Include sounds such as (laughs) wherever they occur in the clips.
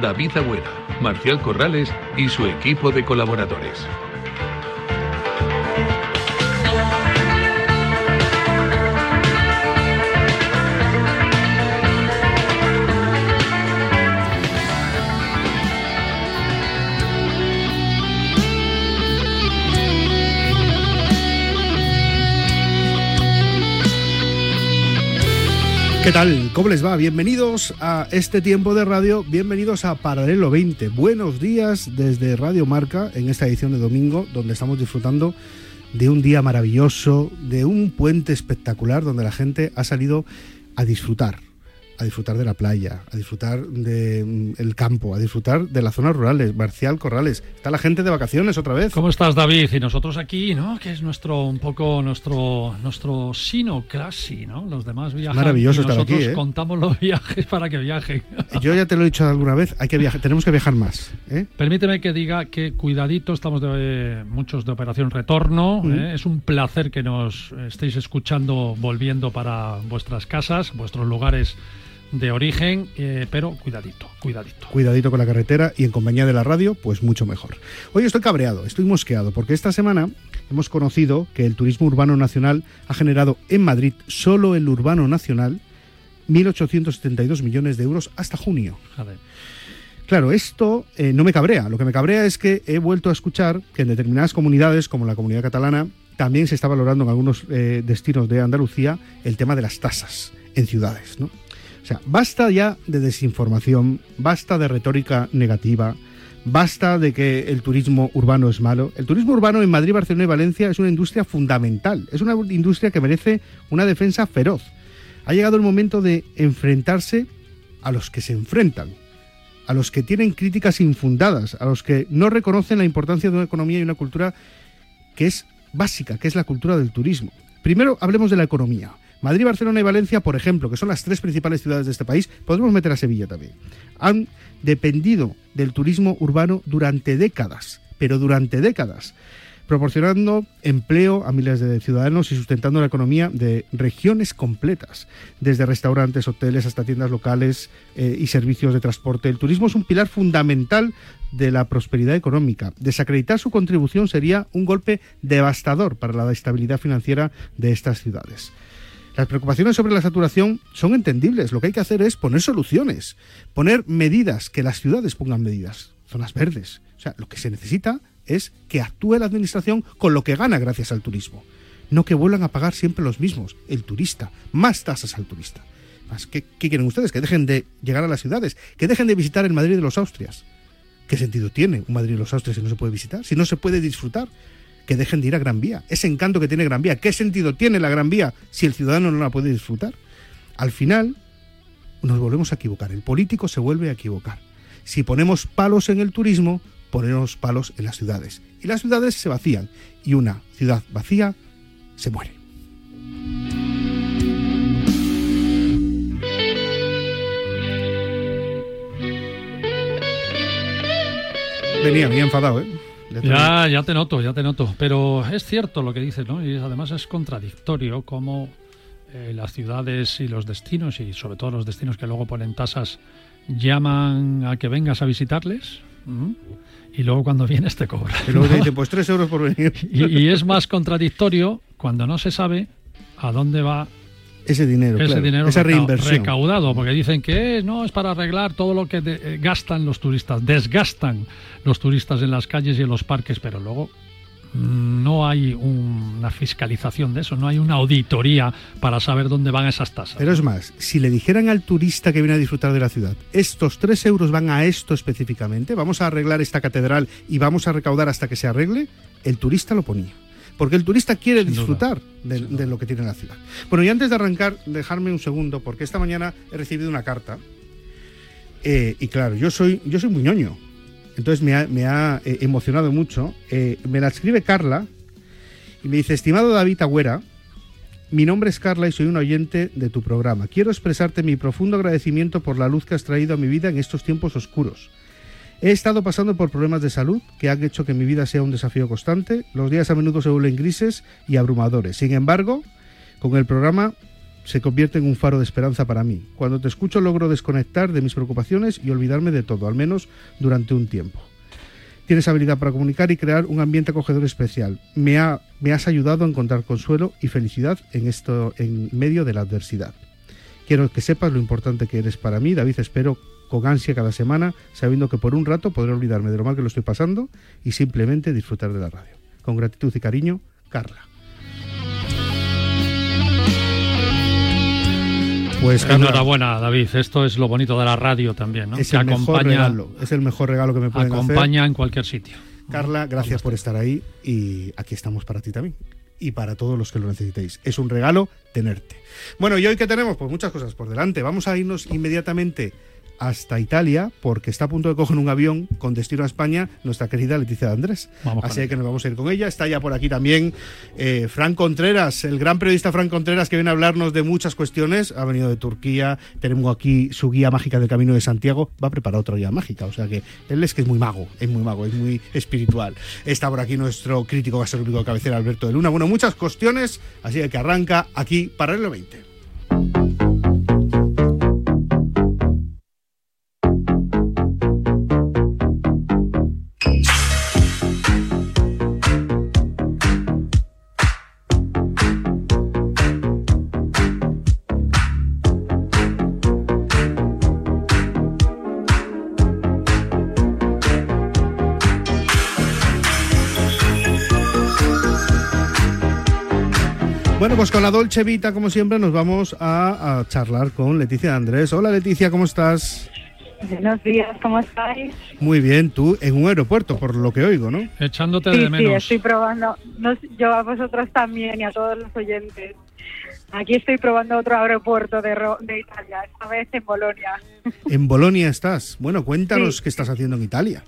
David Agüera, Marcial Corrales y su equipo de colaboradores. ¿Qué tal? ¿Cómo les va? Bienvenidos a este tiempo de radio, bienvenidos a Paralelo 20. Buenos días desde Radio Marca en esta edición de domingo, donde estamos disfrutando de un día maravilloso, de un puente espectacular, donde la gente ha salido a disfrutar, a disfrutar de la playa, a disfrutar del el campo, a disfrutar de las zonas rurales. Marcial Corrales, está la gente de vacaciones otra vez. ¿Cómo estás, David? Y nosotros aquí, ¿no? Que es nuestro, un poco nuestro, nuestro sino clasi, ¿no? Los demás viajan. Maravilloso y estar nosotros aquí, ¿eh? contamos los (laughs) viajes para que viajen. Yo ya te lo he dicho alguna vez, hay que viajar, tenemos que viajar más. ¿eh? Permíteme que diga que cuidadito, estamos de, muchos de Operación Retorno. Mm. ¿eh? Es un placer que nos estéis escuchando volviendo para vuestras casas, vuestros lugares de origen, eh, pero cuidadito, cuidadito. Cuidadito con la carretera y en compañía de la radio, pues mucho mejor. Hoy estoy cabreado, estoy mosqueado, porque esta semana hemos conocido que el turismo urbano nacional ha generado en Madrid, solo el urbano nacional, 1.872 millones de euros hasta junio. Joder. Claro, esto eh, no me cabrea. Lo que me cabrea es que he vuelto a escuchar que en determinadas comunidades, como la comunidad catalana, también se está valorando en algunos eh, destinos de Andalucía el tema de las tasas en ciudades. ¿no? O sea, basta ya de desinformación, basta de retórica negativa, basta de que el turismo urbano es malo. El turismo urbano en Madrid, Barcelona y Valencia es una industria fundamental, es una industria que merece una defensa feroz. Ha llegado el momento de enfrentarse a los que se enfrentan, a los que tienen críticas infundadas, a los que no reconocen la importancia de una economía y una cultura que es básica, que es la cultura del turismo. Primero hablemos de la economía. Madrid, Barcelona y Valencia, por ejemplo, que son las tres principales ciudades de este país, podemos meter a Sevilla también, han dependido del turismo urbano durante décadas, pero durante décadas, proporcionando empleo a miles de ciudadanos y sustentando la economía de regiones completas, desde restaurantes, hoteles hasta tiendas locales eh, y servicios de transporte. El turismo es un pilar fundamental de la prosperidad económica. Desacreditar su contribución sería un golpe devastador para la estabilidad financiera de estas ciudades. Las preocupaciones sobre la saturación son entendibles. Lo que hay que hacer es poner soluciones, poner medidas, que las ciudades pongan medidas, zonas verdes. O sea, lo que se necesita es que actúe la administración con lo que gana gracias al turismo. No que vuelvan a pagar siempre los mismos, el turista, más tasas al turista. ¿qué, ¿Qué quieren ustedes? Que dejen de llegar a las ciudades, que dejen de visitar el Madrid de los Austrias. ¿Qué sentido tiene un Madrid de los Austrias si no se puede visitar? Si no se puede disfrutar que dejen de ir a Gran Vía. Ese encanto que tiene Gran Vía. ¿Qué sentido tiene la Gran Vía si el ciudadano no la puede disfrutar? Al final nos volvemos a equivocar. El político se vuelve a equivocar. Si ponemos palos en el turismo, ponemos palos en las ciudades. Y las ciudades se vacían. Y una ciudad vacía se muere. Venía bien enfadado, ¿eh? Ya, ya te noto, ya te noto. Pero es cierto lo que dices, ¿no? Y además es contradictorio cómo eh, las ciudades y los destinos, y sobre todo los destinos que luego ponen tasas, llaman a que vengas a visitarles. Y luego cuando (laughs) vienes te cobran. Y luego te dicen, pues tres euros por venir. (laughs) Y, y es más contradictorio cuando no se sabe a dónde va Ese dinero, ese claro, dinero esa reinversión. recaudado, porque dicen que es, no es para arreglar todo lo que de- eh, gastan los turistas, desgastan los turistas en las calles y en los parques, pero luego no hay un- una fiscalización de eso, no hay una auditoría para saber dónde van esas tasas. Pero es más, si le dijeran al turista que viene a disfrutar de la ciudad, estos tres euros van a esto específicamente, vamos a arreglar esta catedral y vamos a recaudar hasta que se arregle, el turista lo ponía. Porque el turista quiere disfrutar de lo que tiene la ciudad. Bueno, y antes de arrancar, dejarme un segundo, porque esta mañana he recibido una carta. eh, y claro, yo soy, yo soy muy ñoño. entonces me ha, me ha eh, emocionado mucho. Eh, me la escribe Carla y me dice, estimado David Agüera, mi nombre es Carla y soy un oyente de tu programa. Quiero expresarte mi profundo agradecimiento por la luz que has traído a mi vida en estos tiempos oscuros. He estado pasando por problemas de salud que han hecho que mi vida sea un desafío constante. Los días a menudo se vuelven grises y abrumadores. Sin embargo, con el programa se convierte en un faro de esperanza para mí. Cuando te escucho logro desconectar de mis preocupaciones y olvidarme de todo, al menos durante un tiempo. Tienes habilidad para comunicar y crear un ambiente acogedor especial. Me, ha, me has ayudado a encontrar consuelo y felicidad en, esto, en medio de la adversidad. Quiero que sepas lo importante que eres para mí, David. Espero con ansia cada semana, sabiendo que por un rato podré olvidarme de lo mal que lo estoy pasando y simplemente disfrutar de la radio. Con gratitud y cariño, Carla. Pues enhorabuena, David. Esto es lo bonito de la radio también, ¿no? Es el mejor regalo. Es el mejor regalo que me pueden acompaña en cualquier sitio. Carla, gracias por estar ahí y aquí estamos para ti también y para todos los que lo necesitéis. Es un regalo tenerte. Bueno, ¿y hoy qué tenemos? Pues muchas cosas por delante. Vamos a irnos inmediatamente hasta Italia porque está a punto de coger un avión con destino a España nuestra querida Leticia de Andrés. Así que nos vamos a ir con ella. Está ya por aquí también eh, Fran Contreras, el gran periodista Fran Contreras que viene a hablarnos de muchas cuestiones. Ha venido de Turquía, tenemos aquí su guía mágica del Camino de Santiago. Va a preparar otra guía mágica, o sea que él es que es muy mago, es muy mago, es muy espiritual. Está por aquí nuestro crítico gastronómico de cabecera Alberto de Luna. Bueno, muchas cuestiones, así que arranca aquí para el 20. Bueno, pues con la Dolce Vita, como siempre, nos vamos a, charlar con Leticia Andrés. Hola Leticia, ¿cómo estás? Buenos días, ¿cómo estáis? Muy bien, tú en un aeropuerto, por lo que oigo, ¿no? Echándote de menos. Sí, estoy probando, yo a vosotros también y a todos los oyentes. Aquí estoy probando otro aeropuerto de, de Italia, esta vez en Bolonia. ¿En Bolonia estás? Bueno, cuéntanos qué estás haciendo en Italia.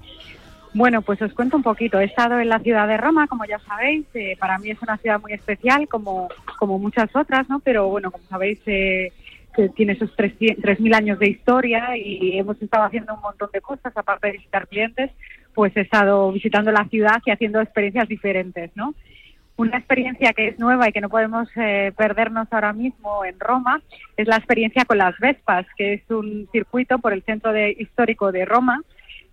Bueno, pues os cuento un poquito. He estado en la ciudad de Roma, como ya sabéis. Eh, para mí es una ciudad muy especial, como, como muchas otras, ¿no? Pero bueno, como sabéis, eh, que tiene esos 3.000 años de historia y hemos estado haciendo un montón de cosas, aparte de visitar clientes, pues he estado visitando la ciudad y haciendo experiencias diferentes, ¿no? Una experiencia que es nueva y que no podemos eh, perdernos ahora mismo en Roma es la experiencia con las Vespas, que es un circuito por el centro de, histórico de Roma,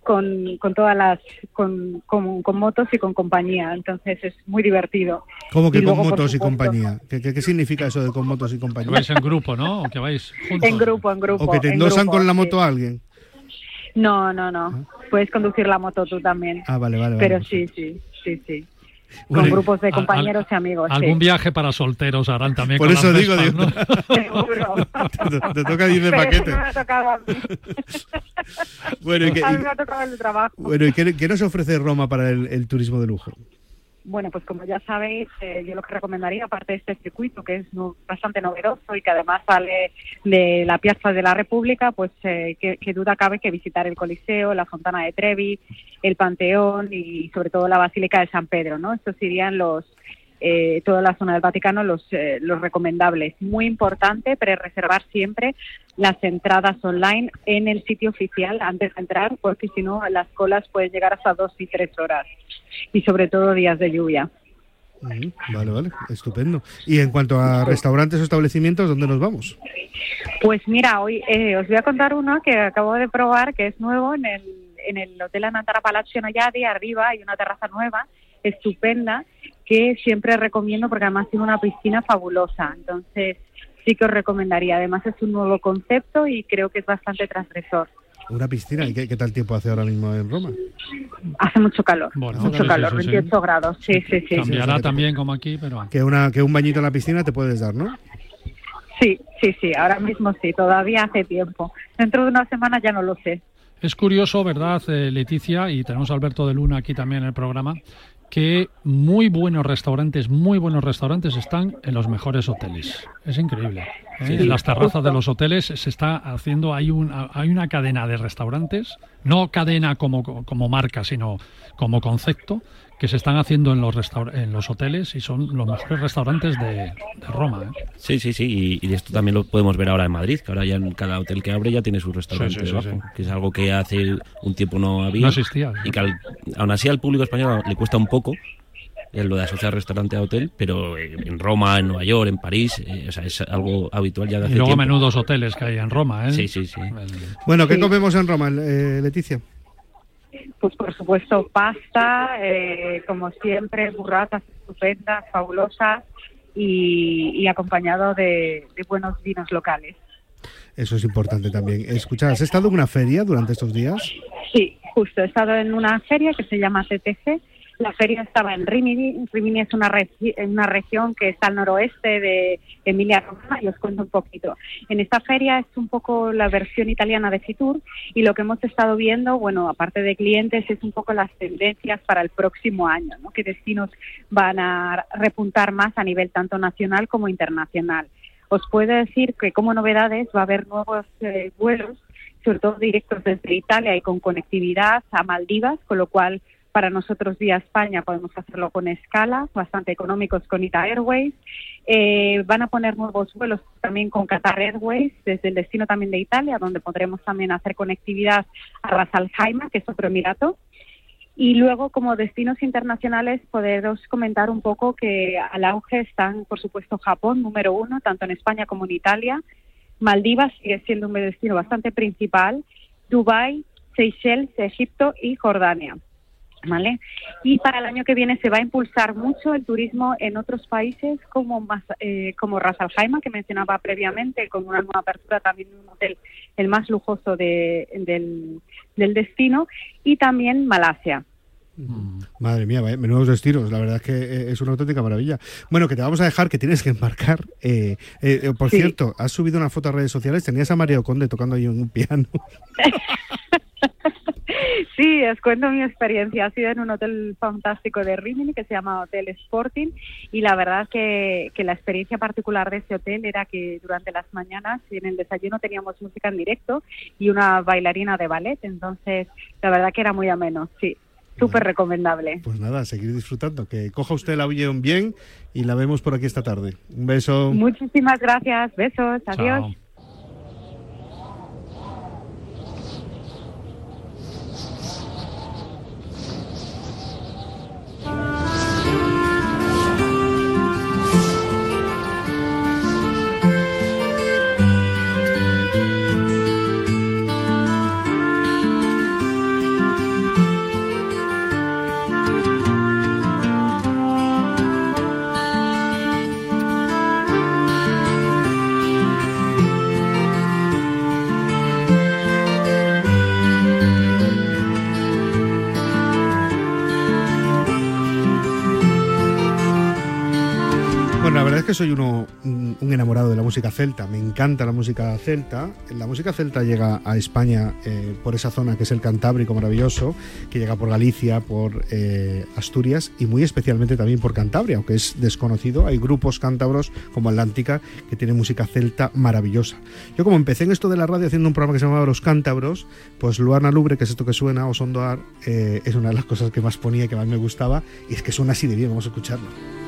con, con todas las con, con, motos y con compañía entonces es muy divertido ¿Cómo que con motos y compañía? ¿Qué, ¿Qué, significa eso de con motos y compañía? vais en grupo, ¿no? O que vais juntos. En grupo, en grupo. ¿O que te endosan con la moto a alguien? No, no, no. Ah. Puedes conducir la moto tú también. Ah, vale, vale. Pero sí, sí, sí, sí con grupos de compañeros y amigos. Algún viaje para solteros harán también. Por eso digo, ¿no? (laughs) te, toca ir de paquete. me ha tocado a mí. bueno, ¿y qué, a mí me ha tocado el trabajo. Bueno, ¿y qué, nos ofrece Roma para el turismo de lujo? Bueno, pues como ya sabéis, eh, yo lo que recomendaría, aparte de este circuito que es bastante novedoso y que además sale de la Piazza de la República, pues eh, que, duda cabe que visitar el Coliseo, la Fontana de Trevi, el Panteón y sobre todo la Basílica de San Pedro, ¿no? Estos serían los eh, toda la zona del Vaticano los, eh, los recomendables. Muy importante pre-reservar siempre las entradas online en el sitio oficial antes de entrar, porque si no las colas pueden llegar hasta dos y tres horas y sobre todo días de lluvia. Vale, vale, estupendo. Y en cuanto a restaurantes o establecimientos, ¿dónde nos vamos? Pues mira, hoy eh, os voy a contar uno que acabo de probar, que es nuevo en el, en el Hotel Anantara Palazzo Noyadi, arriba hay una terraza nueva, estupenda, que siempre recomiendo porque además tiene una piscina fabulosa. Entonces, sí que os recomendaría. Además, es un nuevo concepto y creo que es bastante transgresor. ¿Una piscina? ¿Y qué, tal tiempo hace ahora mismo en Roma? Hace mucho calor, mucho calor, 28 grados, sí, sí, sí. Cambiará también como aquí, pero... Que, una, que un bañito en la piscina te puedes dar, ¿no? Sí, sí, sí, ahora mismo sí, todavía hace tiempo. Dentro de una semana ya no lo sé. Es curioso, ¿verdad, eh, Leticia? Y tenemos a Alberto de Luna aquí también en el programa que muy buenos restaurantes, muy buenos restaurantes están en los mejores hoteles. Es increíble. ¿eh? en las terrazas de los hoteles se está haciendo, hay, un, hay una cadena de restaurantes, no cadena como, como marca, sino como concepto, que se están haciendo en los, en los hoteles y son los mejores restaurantes de, Roma. ¿eh? Sí, sí, sí, y, esto también lo podemos ver ahora en Madrid, que ahora ya en cada hotel que abre ya tiene su restaurante debajo, que es algo que hace un tiempo no había. No existía. Y que aún así al público español le cuesta un poco lo de asociar restaurante a hotel, pero en Roma, en Nueva York, en París, eh, o sea, es algo habitual ya de hace Y luego menudos hoteles que hay en Roma, ¿eh? Sí, sí, sí. Bueno, ¿qué comemos en Roma, eh, Leticia? Pues por supuesto pasta, eh, como siempre, burratas estupendas, fabulosas y, acompañado de, buenos vinos locales. Eso es importante también. Escucha, ¿has estado en una feria durante estos días? Sí, justo. He estado en una feria que se llama CTC, la feria estaba en Rimini. Rimini es una, una región que está al noroeste de Emilia-Romagna y os cuento un poquito. En esta feria es un poco la versión italiana de Fitur y lo que hemos estado viendo, bueno, aparte de clientes, es un poco las tendencias para el próximo año, ¿no? Qué destinos van a repuntar más a nivel tanto nacional como internacional. Os puedo decir que como novedades va a haber nuevos eh, vuelos, sobre todo directos desde Italia y con conectividad a Maldivas, con lo cual para nosotros vía España podemos hacerlo con escala, bastante económicos con Ita Airways. Eh, van a poner nuevos vuelos también con Qatar Airways desde el destino también de Italia, donde podremos también hacer conectividad a Ras Al Khaimah, que es otro emirato. Y luego, como destinos internacionales, poderos comentar un poco que al auge están, por supuesto, Japón, número uno, tanto en España como en Italia. Maldivas sigue siendo un destino bastante principal. Dubái, Seychelles, Egipto y Jordania. ¿Vale? Y para el año que viene se va a impulsar mucho el turismo en otros países como eh, como Ras Al Khaimah, que mencionaba previamente, con una nueva apertura también un hotel el más lujoso de, del, del destino, y también Malasia. Mm. Madre mía, menudos destinos, la verdad es que eh, es una auténtica maravilla. Bueno, que te vamos a dejar, que tienes que embarcar. Eh, por cierto, has subido una foto a redes sociales, tenías a Mario Conde tocando ahí un piano. (laughs) (laughs) Sí, os cuento mi experiencia. Ha sido en un hotel fantástico de Rimini que se llama Hotel Sporting y la verdad que, que la experiencia particular de ese hotel era que durante las mañanas en el desayuno teníamos música en directo y una bailarina de ballet. Entonces, la verdad que era muy ameno, sí. Súper recomendable. Pues nada, seguir disfrutando. Que coja usted el avión bien y la vemos por aquí esta tarde. Un beso. Muchísimas gracias. Besos. Adiós. Soy uno, un, enamorado de la música celta, me encanta la música celta. La música celta llega a España eh, por esa zona que es el Cantábrico maravilloso, que llega por Galicia, por eh, Asturias y muy especialmente también por Cantabria, aunque es desconocido. Hay grupos cántabros como Atlántica que tienen música celta maravillosa. Yo como empecé en esto de la radio haciendo un programa que se llamaba Los Cántabros, pues Luana Lubre, que es esto que suena, o Sondoar, eh, es una de las cosas que más ponía, que más me gustaba, y es que suena así de bien, vamos a escucharlo.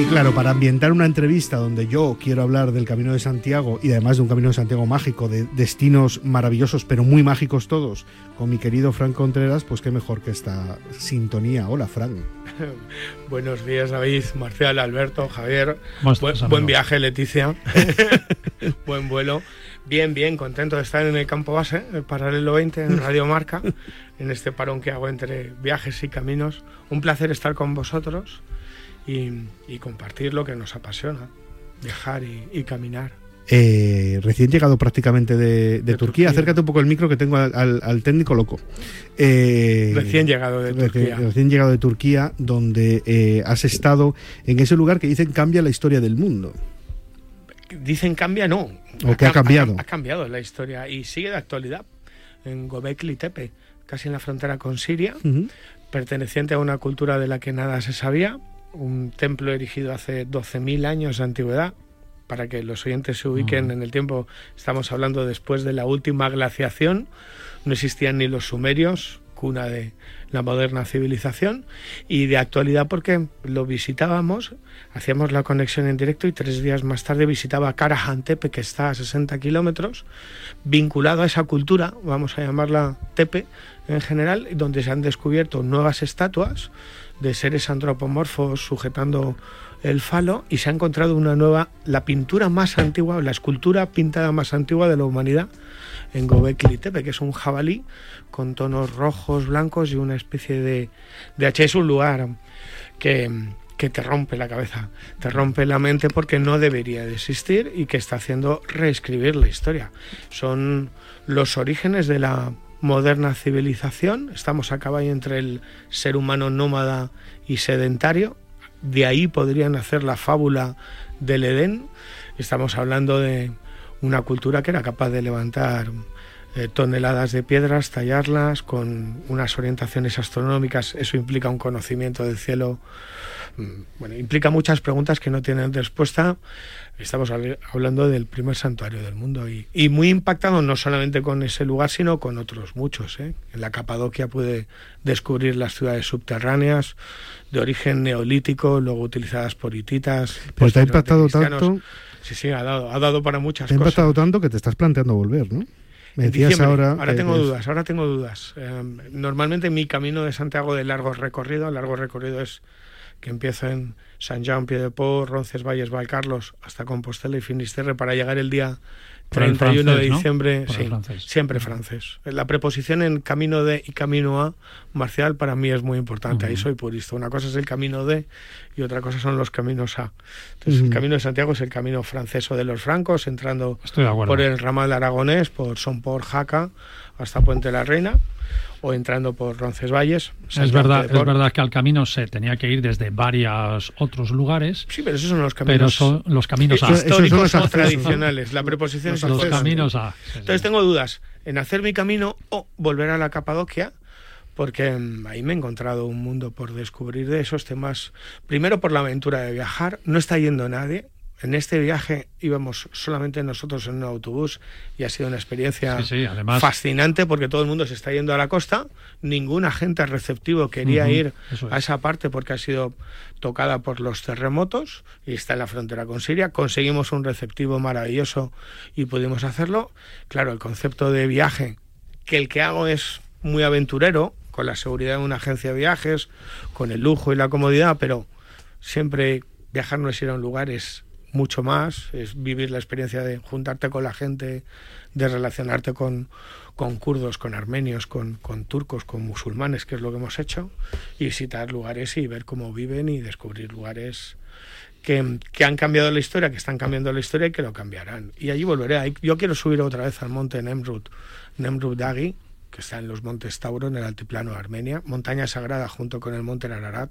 Y claro, para ambientar una entrevista donde yo quiero hablar del Camino de Santiago y además de un Camino de Santiago mágico, de destinos maravillosos, pero muy mágicos todos, con mi querido Frank Contreras, pues qué mejor que esta sintonía. Hola, Frank. (laughs) Buenos días, David, Marcial, Alberto, Javier. Buen, viaje, Leticia. (laughs) (laughs) buen vuelo. Bien, bien, contento de estar en el campo base, el paralelo 20 en Radio Marca, en este parón que hago entre viajes y caminos. Un placer estar con vosotros y, compartir lo que nos apasiona, viajar y, caminar. Eh, recién llegado prácticamente de, Turquía. acércate un poco el micro que tengo al, técnico loco. Eh, recién llegado de Turquía. Recién llegado de Turquía, donde eh, has estado en ese lugar que dicen cambia la historia del mundo. Dicen cambia, no. ¿O que ha cambiado? Ha, cambiado la historia y sigue de actualidad. En Gobekli Tepe, casi en la frontera con Siria, perteneciente a una cultura de la que nada se sabía, un templo erigido hace 12.000 años de antigüedad. Para que los oyentes se ubiquen en el tiempo, estamos hablando después de la última glaciación, no existían ni los sumerios, cuna de la moderna civilización, y de actualidad porque lo visitábamos, hacíamos la conexión en directo y tres días más tarde visitaba Karahan Tepe, que está a 60 kilómetros, vinculado a esa cultura, vamos a llamarla Tepe en general, donde se han descubierto nuevas estatuas de seres antropomorfos sujetando el falo y se ha encontrado una nueva, la pintura más antigua, la escultura pintada más antigua de la humanidad, en Gobekli Tepe, que es un jabalí con tonos rojos, blancos y una especie de, de H. Es un lugar que, que te rompe la cabeza, te rompe la mente porque no debería de existir y que está haciendo reescribir la historia. Son los orígenes de la moderna civilización, estamos a caballo entre el ser humano nómada y sedentario, de ahí podrían hacer la fábula del Edén, estamos hablando de una cultura que era capaz de levantar eh, toneladas de piedras, tallarlas con unas orientaciones astronómicas, eso implica un conocimiento del cielo, mm, bueno, implica muchas preguntas que no tienen respuesta. Estamos hablando del primer santuario del mundo y, muy impactado no solamente con ese lugar, sino con otros muchos. ¿eh? En la Capadocia puede descubrir las ciudades subterráneas de origen neolítico, luego utilizadas por hititas. Pues te ha impactado tanto Sí, sí, ha dado, ha dado para muchas te cosas. Te ha impactado tanto que te estás planteando volver, ¿no? Me decías ahora. Ahora tengo dudas, ahora tengo dudas. Eh, normalmente mi camino de Santiago de largo recorrido, largo recorrido es que empieza en San Jean, Piedeport, Roncesvalles, Valcarlos, hasta Compostela y Finisterre para llegar el día 31 de diciembre, sí, siempre francés. La preposición en camino de y camino a marcial para mí es muy importante. Ahí soy purista. Una cosa es el camino de y otra cosa son los caminos a. Entonces, el camino de Santiago es el camino francés o de los francos, entrando por el ramal aragonés, por Son por Jaca, hasta Puente la Reina o entrando por Roncesvalles. Es verdad, es verdad que al camino se tenía que ir desde varios otros lugares. Sí, pero esos son los caminos. Pero son los caminos a. históricos o tradicionales. La preposición es los caminos a. Entonces tengo dudas en hacer mi camino o volver a la Capadocia porque mm, ahí me he encontrado un mundo por descubrir de esos temas. Primero por la aventura de viajar, no está yendo nadie, en este viaje íbamos solamente nosotros en un autobús y ha sido una experiencia fascinante porque todo el mundo se está yendo a la costa. Ningún agente receptivo quería ir a esa parte porque ha sido tocada por los terremotos y está en la frontera con Siria. Conseguimos un receptivo maravilloso y pudimos hacerlo. Claro, el concepto de viaje, que el que hago es muy aventurero, con la seguridad de una agencia de viajes, con el lujo y la comodidad, pero siempre viajar no es ir a un lugar, es mucho más, es vivir la experiencia de juntarte con la gente, de relacionarte con, con kurdos, con armenios, con, con, turcos, con musulmanes, que es lo que hemos hecho, y visitar lugares y ver cómo viven y descubrir lugares que, que, han cambiado la historia, que están cambiando la historia y que lo cambiarán. Y allí volveré. Yo quiero subir otra vez al monte Nemrut, Nemrut Dagi, que está en los montes Tauro, en el altiplano de Armenia, montaña sagrada junto con el monte Ararat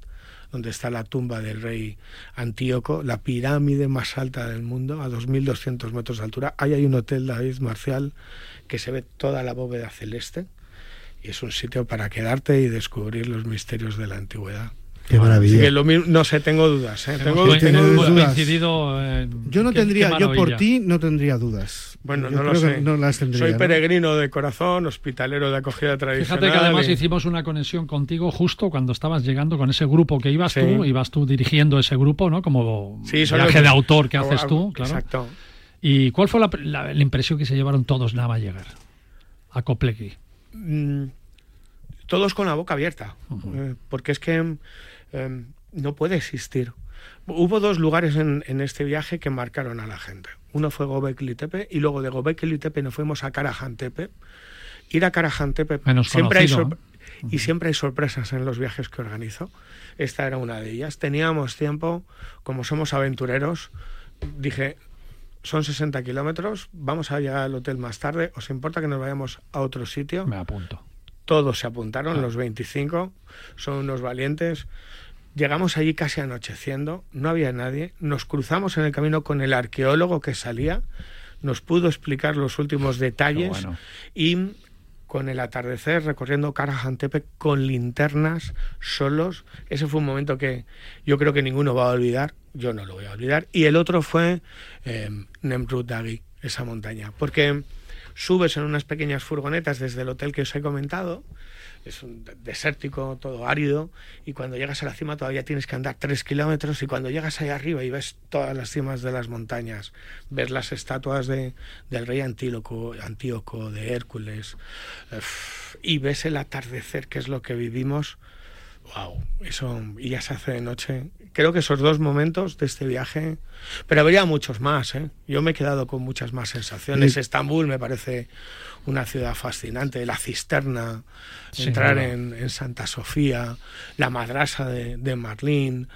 donde está la tumba del rey Antíoco, la pirámide más alta del mundo, a 2.200 metros de altura. Ahí hay un hotel David Marcial que se ve toda la bóveda celeste y es un sitio para quedarte y descubrir los misterios de la antigüedad. Qué maravilla. no sé, tengo dudas. ¿eh? Tengo, dudas. yo no tendría, yo por ti no tendría dudas. Bueno, no lo sé. Soy peregrino de corazón, hospitalero de acogida tradicional. Fíjate que además hicimos una conexión contigo justo cuando estabas llegando con ese grupo que ibas tú, ibas tú dirigiendo ese grupo, ¿no? Como viaje de autor que haces tú, claro. Exacto. ¿Y cuál fue la, impresión que se llevaron todos nada más llegar a Coplequi? Mm, todos con la boca abierta, eh, porque es que Em, no puede existir. Hubo dos lugares en, este viaje que marcaron a la gente. Uno fue Gobekli Tepe y luego de Gobekli Tepe nos fuimos a Karajan Tepe. Ir a Karajan Tepe siempre hay y siempre hay sorpresas en los viajes que organizo. Esta era una de ellas. Teníamos tiempo, como somos aventureros, dije, son 60 kilómetros, vamos a llegar al hotel más tarde, ¿os importa que nos vayamos a otro sitio? Me apunto. Todos se apuntaron, ah. los 25, son unos valientes. Llegamos allí casi anocheciendo, no había nadie. Nos cruzamos en el camino con el arqueólogo que salía, nos pudo explicar los últimos detalles y con el atardecer, recorriendo Karajantepe con linternas, solos. Ese fue un momento que yo creo que ninguno va a olvidar, yo no lo voy a olvidar. Y el otro fue eh, Nemrut esa montaña, porque subes en unas pequeñas furgonetas desde el hotel que os he comentado, es un desértico, todo árido, y cuando llegas a la cima todavía tienes que andar tres kilómetros, y cuando llegas ahí arriba y ves todas las cimas de las montañas, ves las estatuas de, del rey Antíloco, Antíoco, de Hércules, y ves el atardecer, que es lo que vivimos, wow, eso y ya se hace de noche. Creo que esos dos momentos de este viaje, pero habría muchos más, ¿eh? Yo me he quedado con muchas más sensaciones. Estambul me parece una ciudad fascinante, la cisterna, entrar en, Santa Sofía, la madrasa de, de Marlín.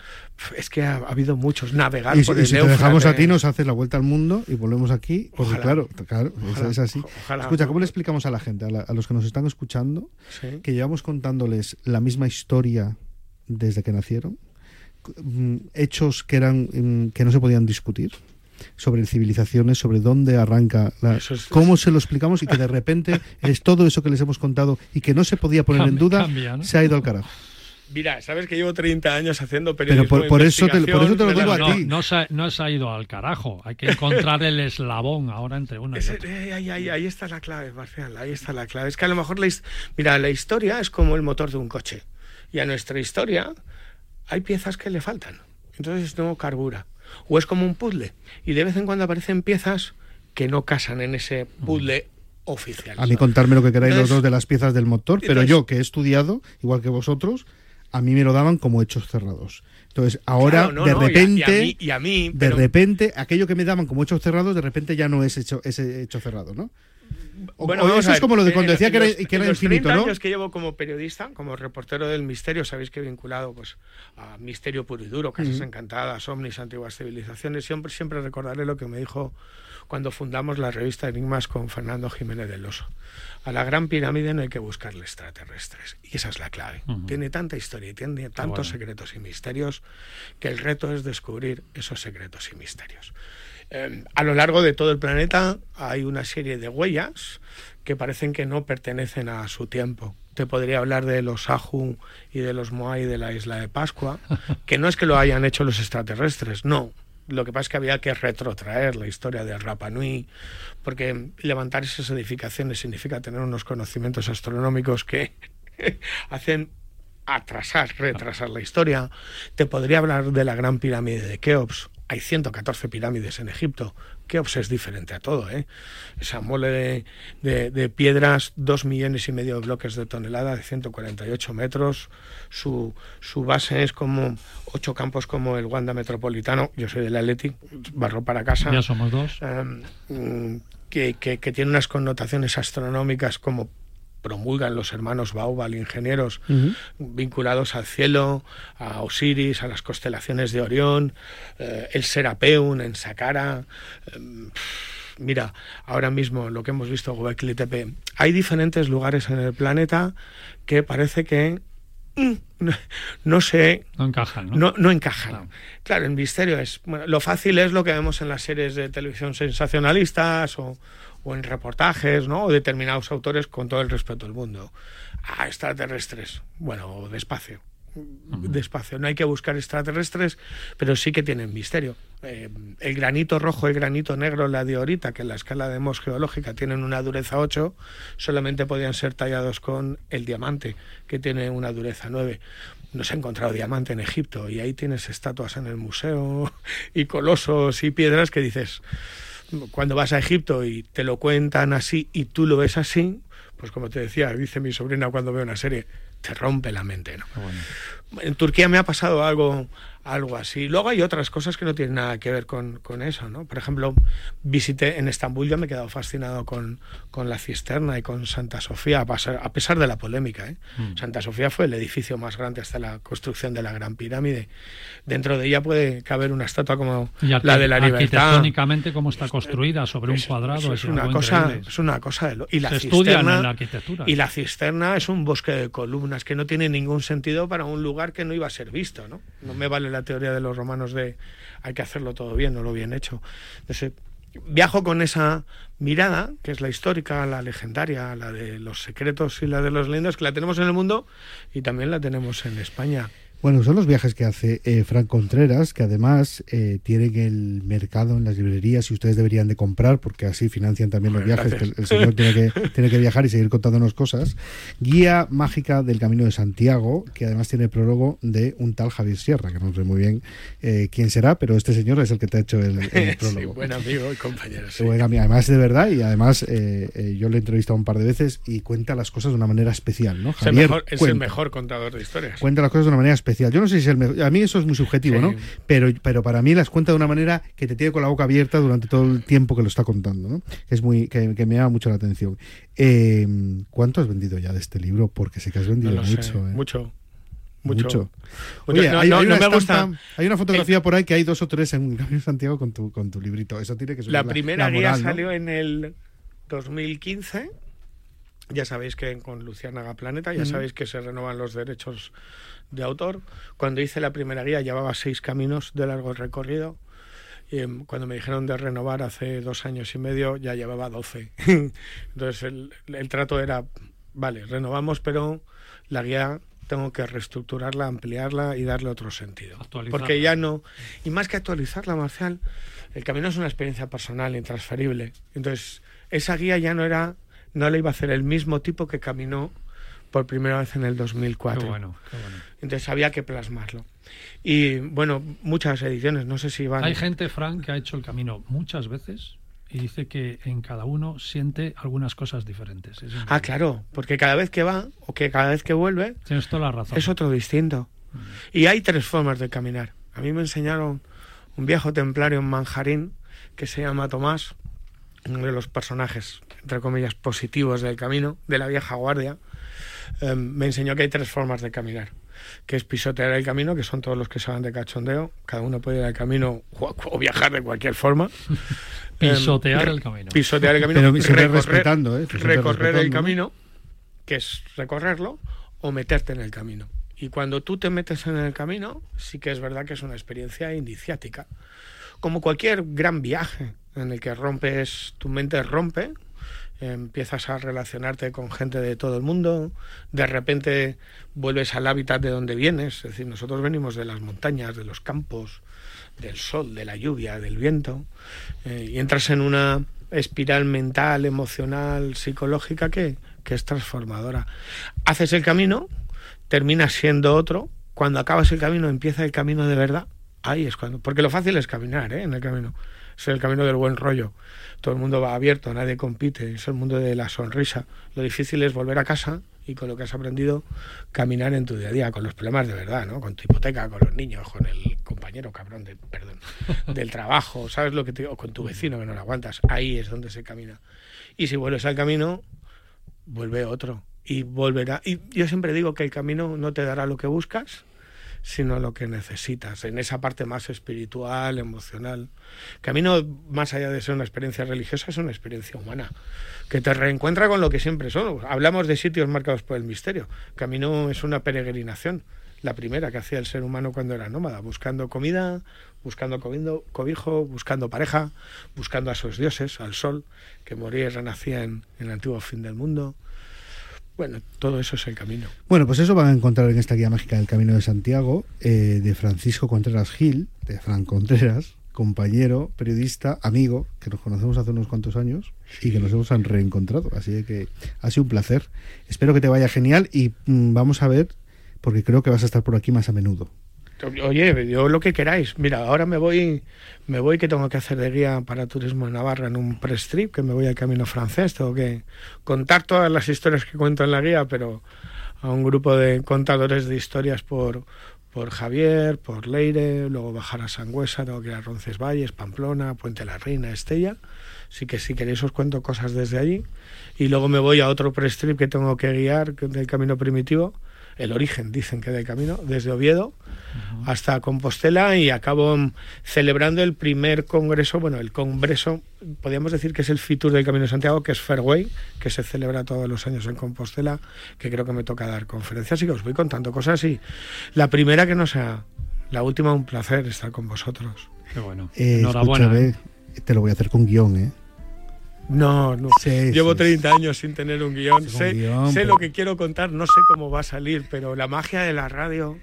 Es que ha, habido muchos, navegar por el y si te dejamos a ti, nos haces la vuelta al mundo y volvemos aquí, porque claro, claro es, así. Escucha, ¿cómo le explicamos a la gente, a, los que nos están escuchando, que llevamos contándoles la misma historia desde que nacieron? Mm, hechos que eran mm, que no se podían discutir sobre civilizaciones, sobre dónde arranca, la, cómo se lo explicamos y que de repente (laughs) es todo eso que les hemos contado y que no se podía poner en duda, se ha ido al carajo. Mira, sabes que llevo 30 años haciendo periodismo. Pero por, eso, te, por eso te lo digo a ti. No se, no se, ha ido al carajo. Hay que encontrar el eslabón ahora entre uno y otro. Eh, ahí, ahí, ahí, está la clave, Marcial. Ahí está la clave. Es que a lo mejor, la, mira, la historia es como el motor de un coche. Y a nuestra historia hay piezas que le faltan. Entonces no carbura o es como un puzzle. Y de vez en cuando aparecen piezas que no casan en ese puzzle oficial. A mí contarme lo que queráis los dos de las piezas del motor, pero yo que he estudiado, igual que vosotros, a mí me lo daban como hechos cerrados. Entonces, ahora de repente, y a, mí, de repente, aquello que me daban como hechos cerrados, de repente ya no es hecho, ese hecho cerrado, ¿no? bueno, eso es como lo de cuando decía que era, que era infinito, ¿no? años que llevo como periodista, como reportero del misterio, sabéis que he vinculado pues a Misterio Puro y Duro, Casas Encantadas, Omnis, Antiguas Civilizaciones, siempre, siempre recordaré lo que me dijo cuando fundamos la revista Enigmas con Fernando Jiménez del Oso. A la Gran Pirámide no hay que buscarle extraterrestres. Y esa es la clave. Tiene tanta historia y tiene tantos secretos y misterios que el reto es descubrir esos secretos y misterios. Em, a lo largo de todo el planeta hay una serie de huellas que parecen que no pertenecen a su tiempo. Te podría hablar de los Ahu y de los Moai de la isla de Pascua, (laughs) que no es que lo hayan hecho los extraterrestres, no. Lo que pasa es que había que retrotraer la historia de Rapa Nui, porque levantar esas edificaciones significa tener unos conocimientos astronómicos que (laughs) hacen atrasar, retrasar la historia. Te podría hablar de la gran pirámide de Keops, hay 114 pirámides en Egipto. Keops es diferente a todo, ¿eh? Esa mole de, piedras, dos millones y medio de bloques de tonelada, de 148 metros. Su, su base es como ocho campos como el Wanda Metropolitano. Yo soy del Athletic, barro para casa. Ya somos dos. Que, que, que tiene unas connotaciones astronómicas como promulgan los hermanos Baobal, ingenieros vinculados al cielo, a Osiris, a las constelaciones de Orión, eh, el Serapeum en Saqqara. Em, mira, ahora mismo lo que hemos visto Gobekli Tepe, hay diferentes lugares en el planeta que parece que mm, (laughs) no, sé. No encajan, ¿no? No, encajan. Claro, el misterio es. Bueno, lo fácil es lo que vemos en las series de televisión sensacionalistas o, o en reportajes, ¿no? O determinados autores con todo el respeto del mundo. Ah, extraterrestres. Bueno, despacio. Despacio. No hay que buscar extraterrestres, pero sí que tienen misterio. Eh, el granito rojo, el granito negro, la diorita, que en la escala de Mohs geológica tienen una dureza 8, solamente podían ser tallados con el diamante, que tiene una dureza 9 no se ha encontrado diamante en Egipto y ahí tienes estatuas en el museo (laughs) y colosos y piedras que dices, cuando vas a Egipto y te lo cuentan así y tú lo ves así, pues como te decía, dice mi sobrina cuando ve una serie, te rompe la mente, ¿no? En Turquía me ha pasado algo algo así. Luego hay otras cosas que no tienen nada que ver con, eso, ¿no? Por ejemplo, visité en Estambul, yo me he quedado fascinado con, con la cisterna y con Santa Sofía, a, pesar de la polémica. ¿eh? Mm. Santa Sofía fue el edificio más grande hasta la construcción de la Gran Pirámide. Dentro de ella puede caber una estatua como la de la libertad. Arquitectónicamente, cómo está construida sobre un cuadrado. Es, una cosa, es una cosa de lo, y la cisterna, la arquitectura. Y la cisterna es un bosque de columnas que no tiene ningún sentido para un lugar que no iba a ser visto, ¿no? No me vale la teoría de los romanos de hay que hacerlo todo bien, no lo bien hecho. viajo con esa mirada, que es la histórica, la legendaria, la de los secretos y la de los leyendas, que la tenemos en el mundo y también la tenemos en España. Bueno, son los viajes que hace eh, Frank Contreras, que además eh, tienen el mercado en las librerías y ustedes deberían de comprar, porque así financian también los viajes, que el, señor tiene que, (laughs) tiene que viajar y seguir contándonos cosas. Guía mágica del Camino de Santiago, que además tiene el prólogo de un tal Javier Sierra, que no sé muy bien eh, quién será, pero este señor es el que te ha hecho el, (laughs) prólogo. Sí, buen amigo y compañero. además de verdad, y además yo le he entrevistado un par de veces y cuenta las cosas de una manera especial, ¿no? Javier, es el mejor contador de historias. Cuenta las cosas de una manera especial yo no sé si es el mejor. A mí eso es muy subjetivo, ¿no? Pero, pero para mí las cuenta de una manera que te tiene con la boca abierta durante todo el tiempo que lo está contando, ¿no? Es muy, que, me llama mucho la atención. Eh, ¿Cuánto has vendido ya de este libro? Porque sé que has vendido mucho. ¿eh? Mucho. Mucho. Oye, hay, una fotografía por ahí que hay dos o tres en Camino Santiago con tu, con tu librito. Eso tiene que ser La primera guía salió en el 2015 ya sabéis que con Luciana Planeta, ya sabéis que se renovan los derechos de autor. Cuando hice la primera guía llevaba seis caminos de largo recorrido. Y em, cuando me dijeron de renovar hace dos años y medio ya llevaba doce. (laughs) Entonces el, el trato era, vale, renovamos, pero la guía tengo que reestructurarla, ampliarla y darle otro sentido. Porque ya no... Y más que actualizarla, Marcial, el camino es una experiencia personal, intransferible. Entonces, esa guía ya no era no le iba a hacer el mismo tipo que caminó por primera vez en el 2004. bueno, Entonces había que plasmarlo. Y bueno, muchas ediciones, no sé si van. Hay gente, Frank, que ha hecho el camino muchas veces y dice que en cada uno siente algunas cosas diferentes. ah, claro, porque cada vez que va o que cada vez que vuelve. Tienes toda la razón. Es otro distinto. Mm. Y hay tres formas de caminar. A mí me enseñaron un viejo templario en Manjarín que se llama Tomás, uno de los personajes entre comillas, positivos del camino, de la vieja guardia, em, me enseñó que hay tres formas de caminar. Que es pisotear el camino, que son todos los que se van de cachondeo. Cada uno puede ir al camino o, viajar de cualquier forma. (laughs) pisotear el camino. Pisotear el camino. recorrer, respetando, ¿eh? recorrer el camino, que es recorrerlo, o meterte en el camino. Y cuando tú te metes en el camino, sí que es verdad que es una experiencia iniciática. Como cualquier gran viaje en el que rompes, tu mente rompe, empiezas a relacionarte con gente de todo el mundo, de repente vuelves al hábitat de donde vienes, es decir, nosotros venimos de las montañas, de los campos, del sol, de la lluvia, del viento, eh, y entras en una espiral mental, emocional, psicológica que, que es transformadora. Haces el camino, terminas siendo otro, cuando acabas el camino empieza el camino de verdad, ahí es cuando, porque lo fácil es caminar ¿eh? en el camino, es el camino del buen rollo todo el mundo va abierto, nadie compite, es el mundo de la sonrisa. Lo difícil es volver a casa y con lo que has aprendido caminar en tu día a día, con los problemas de verdad, ¿no? Con tu hipoteca, con los niños, con el compañero cabrón de, perdón, (laughs) del trabajo, ¿sabes lo que te digo? con tu vecino que no lo aguantas. Ahí es donde se camina. Y si vuelves al camino, vuelve otro y volverá. Y yo siempre digo que el camino no te dará lo que buscas, sino lo que necesitas, en esa parte más espiritual, emocional. Camino, más allá de ser una experiencia religiosa, es una experiencia humana, que te reencuentra con lo que siempre somos. Hablamos de sitios marcados por el misterio. Camino es una peregrinación, la primera que hacía el ser humano cuando era nómada, buscando comida, buscando cobijo, buscando pareja, buscando a sus dioses, al sol, que moría y renacía en el antiguo fin del mundo bueno, todo eso es el camino. Bueno, pues eso van a encontrar en esta guía mágica del Camino de Santiago, eh, de Francisco Contreras Gil, de Fran Contreras, compañero, periodista, amigo, que nos conocemos hace unos cuantos años y que nos hemos reencontrado. Así que ha sido un placer. Espero que te vaya genial y mm, vamos a ver, porque creo que vas a estar por aquí más a menudo. Oye, yo lo que queráis. Mira, ahora me voy, me voy que tengo que hacer de guía para turismo en Navarra en un press trip, que me voy al camino francés. Tengo que contar todas las historias que cuento en la guía, pero a un grupo de contadores de historias por, por Javier, por Leire, luego bajar a Sangüesa, tengo que ir a Roncesvalles, Pamplona, Puente la Reina, Estella. Así que si queréis os cuento cosas desde allí. Y luego me voy a otro press que tengo que guiar del camino primitivo el origen, dicen que del camino, desde Oviedo hasta Compostela y acabo celebrando el primer congreso, bueno, el congreso, podríamos decir que es el Fitur del Camino de Santiago, que es Fairway, que se celebra todos los años en Compostela, que creo que me toca dar conferencias y que os voy contando cosas y la primera que no sea la última, un placer estar con vosotros. Qué bueno. Eh, Enhorabuena. ¿eh? te lo voy a hacer con guion, ¿eh? No, no. Llevo 30 años sin tener un guion. sé, lo que quiero contar, no sé cómo va a salir, pero la magia de la radio.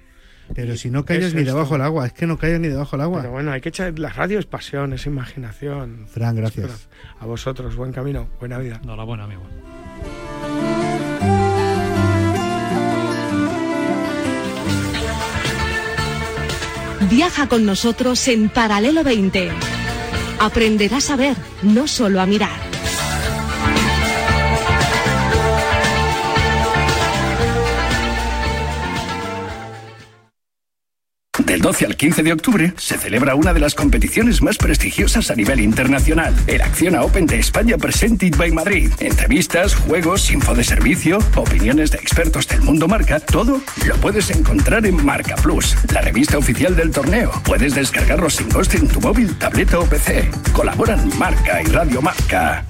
Pero si no callas ni debajo del agua, es que no callas ni debajo del agua. Pero bueno, hay que echar. La radio es pasión, es imaginación. Fran, gracias. A vosotros, buen camino, buena vida. Enhorabuena, amigo. Viaja con nosotros en Paralelo 20. Aprenderás a ver, no solo a mirar. Del 12 al 15 de octubre se celebra una de las competiciones más prestigiosas a nivel internacional, el Acciona Open de España Presented by Madrid. Entrevistas, juegos, info de servicio, opiniones de expertos del mundo marca, todo lo puedes encontrar en Marca Plus, la revista oficial del torneo. Puedes descargarlo sin coste en tu móvil, tableta o PC. Colaboran Marca y Radio Marca.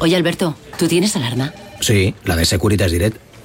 Oye Alberto, ¿tú tienes alarma? Sí, la de Securitas Direct.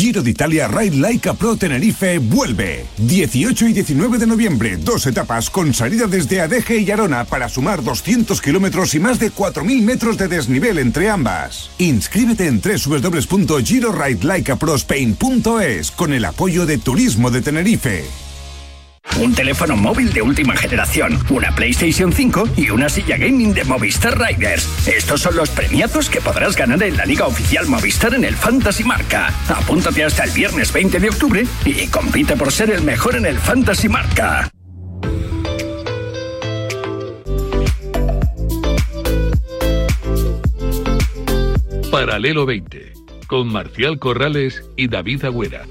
Giro de Italia Ride Laika Pro Tenerife vuelve. 18 y 19 de noviembre, dos etapas con salida desde Adeje y Arona para sumar 200 kilómetros y más de 4.000 metros de desnivel entre ambas. Inscríbete en www.giroridelaikaprospain.es con el apoyo de Turismo de Tenerife un teléfono móvil de última generación, una PlayStation 5 y una silla gaming de Movistar Riders. Estos son los premiazos que podrás ganar en la Liga Oficial Movistar en el Fantasy Marca. Apúntate hasta el viernes 20 de octubre y compite por ser el mejor en el Fantasy Marca. Paralelo 20, con Marcial Corrales y David Agüera.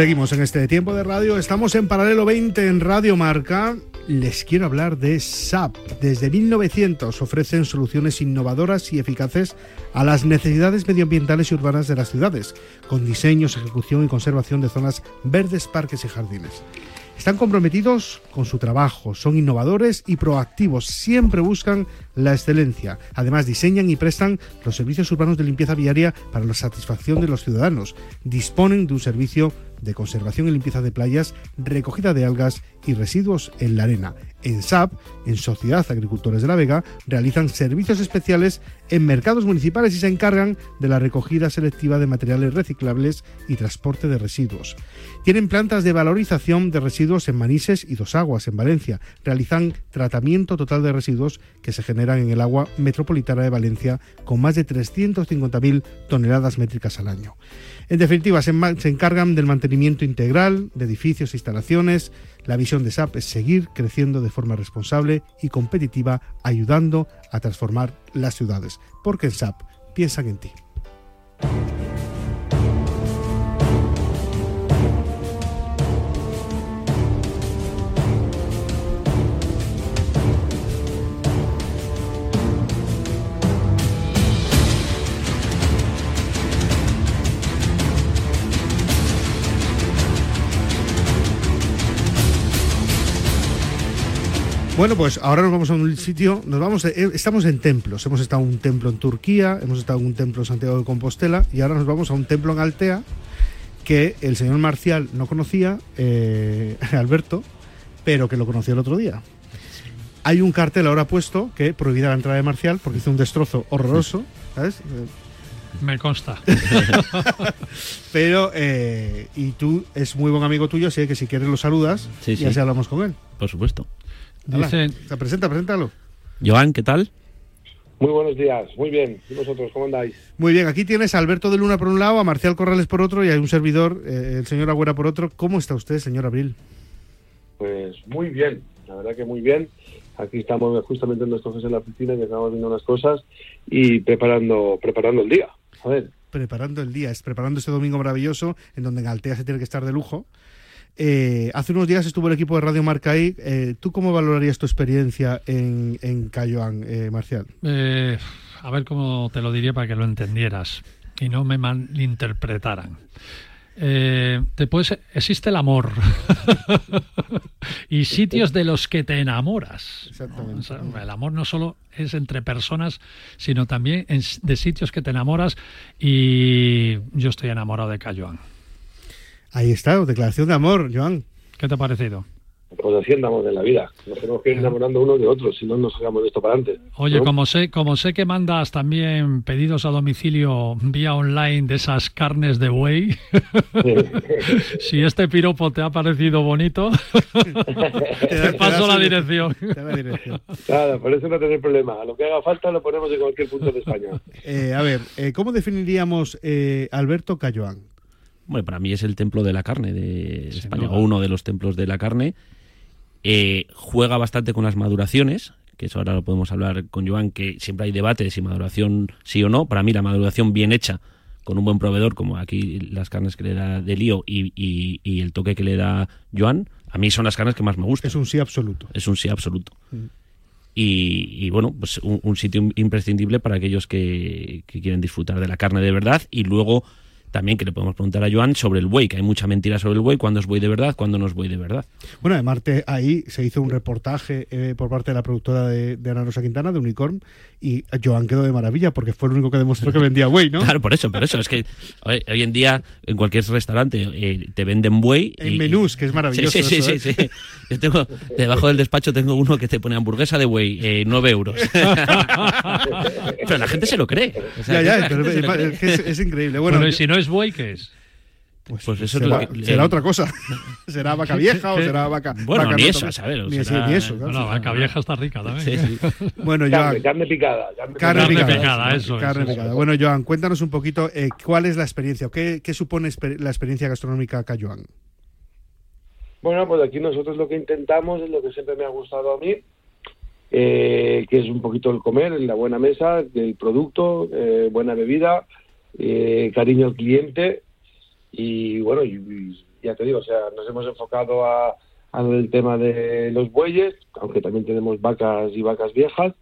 Seguimos en este tiempo de radio, estamos en paralelo 20 en Radio Marca. Les quiero hablar de SAP. Desde 1900 ofrecen soluciones innovadoras y eficaces a las necesidades medioambientales y urbanas de las ciudades, con diseños, ejecución y conservación de zonas verdes, parques y jardines. Están comprometidos con su trabajo, son innovadores y proactivos, siempre buscan la excelencia. Además, diseñan y prestan los servicios urbanos de limpieza viaria para la satisfacción de los ciudadanos. Disponen de un servicio de conservación y limpieza de playas, recogida de algas y residuos en la arena. En SAP, en Sociedad Agricultores de la Vega, realizan servicios especiales en mercados municipales y se encargan de la recogida selectiva de materiales reciclables y transporte de residuos. Tienen plantas de valorización de residuos en Manises y Dos Aguas, en Valencia. Realizan tratamiento total de residuos que se generan en el agua metropolitana de Valencia con más de 350.000 toneladas métricas al año. En definitiva, se, encargan del mantenimiento integral de edificios e instalaciones. La visión de SAP es seguir creciendo de forma responsable y competitiva, ayudando a transformar las ciudades. Porque en SAP piensan en ti. Bueno, pues ahora nos vamos a un sitio, nos vamos, eh, estamos en templos, hemos estado en un templo en Turquía, hemos estado en un templo en Santiago de Compostela y ahora nos vamos a un templo en Altea que el señor Marcial no conocía, eh, (laughs) Alberto, pero que lo conoció el otro día. Hay un cartel ahora puesto que prohibida la entrada de Marcial porque hizo un destrozo horroroso, ¿sabes? Me consta. (laughs) Pero, eh, y tú es muy buen amigo tuyo, así que si quieres lo saludas y así hablamos con él. Por supuesto. Dicen... Se presenta, preséntalo. Joan, ¿qué tal? Muy buenos días, muy bien. ¿Y vosotros cómo andáis? Muy bien, aquí tienes a Alberto de Luna por un lado, a Marcial Corrales por otro y hay un servidor, eh, el señor Agüera por otro. ¿Cómo está usted, señor Abril? Pues muy bien, la verdad que muy bien. Aquí estamos justamente en nuestro en la oficina y estamos viendo unas cosas y preparando, preparando el día. A ver. preparando el día, es preparando este domingo maravilloso en donde en Altea se tiene que estar de lujo. Eh, hace unos días estuvo el equipo de Radio Marca ahí. Eh, ¿Tú cómo valorarías tu experiencia en, en Cayoán, eh, Marcial? a ver cómo te lo diría para que lo entendieras y no me malinterpretaran. te puedes, existe el amor (laughs) y sitios de los que te enamoras. Exactamente. el amor no solo es entre personas, sino también de sitios que te enamoras y yo estoy enamorado de Cayoán. Ahí está, declaración de amor, Joan. ¿Qué te ha parecido? Pues así andamos en la vida. Nos tenemos que ir enamorando unos de otros, si no nos sacamos de esto para adelante. Oye, como sé, como sé que mandas también pedidos a domicilio vía online de esas carnes de buey, (laughs) si este piropo te ha parecido bonito, (laughs) te, paso la dirección. Claro, por eso no tener problema. A lo que haga falta lo ponemos en cualquier punto de España. Eh, a ver, eh, ¿cómo definiríamos eh, Alberto Cayoán? Bueno, para mí es el templo de la carne de España, o uno de los templos de la carne. Eh, juega bastante con las maduraciones, que eso ahora lo podemos hablar con Joan, que siempre hay debate de si maduración sí o no. Para mí la maduración bien hecha, con un buen proveedor, como aquí las carnes que le da de lío y, el toque que le da Joan, a mí son las carnes que más me gustan. Es un sí absoluto. Es un sí absoluto. Mm. Y, bueno, pues un, sitio imprescindible para aquellos que, que, quieren disfrutar de la carne de verdad y luego también que le podemos preguntar a Joan sobre el buey, que hay mucha mentira sobre el buey, cuándo es buey de verdad, cuándo no es buey de verdad. Bueno, de Marte ahí se hizo un reportaje eh, por parte de la productora de, de Ana Rosa Quintana, de Unicorn, y Joan quedó de maravilla porque fue el único que demostró que vendía buey, ¿no? (laughs) Claro, por eso, por eso. Es que hoy, en día en cualquier restaurante eh, te venden buey. En menús, que es maravilloso. Sí, sí, sí, ¿eh? Yo tengo, debajo del despacho tengo uno que te pone hamburguesa de buey, eh, 9 euros. (laughs) pero la gente se lo cree. ya, ya, es, increíble. Bueno, y si no es buey, ¿qué es? Pues, pues eso será, será otra cosa. (laughs) ¿Será vaca vieja o será vaca.? Bueno, ni eso, ¿sabes? Ni, eso, Bueno, vaca vieja está rica también. (laughs) Bueno, Joan. Carne, picada. Carne, picada, eso. Carne picada. Bueno, Joan, cuéntanos un poquito eh, cuál es la experiencia, qué, qué supone la experiencia gastronómica acá, Joan. Bueno, pues aquí nosotros lo que intentamos es lo que siempre me ha gustado a mí, eh, que es un poquito el comer, la buena mesa, el producto, eh, buena bebida, cariño al cliente y bueno, y, ya te digo, o sea, nos hemos enfocado a, al tema de los bueyes, aunque también tenemos vacas y vacas viejas.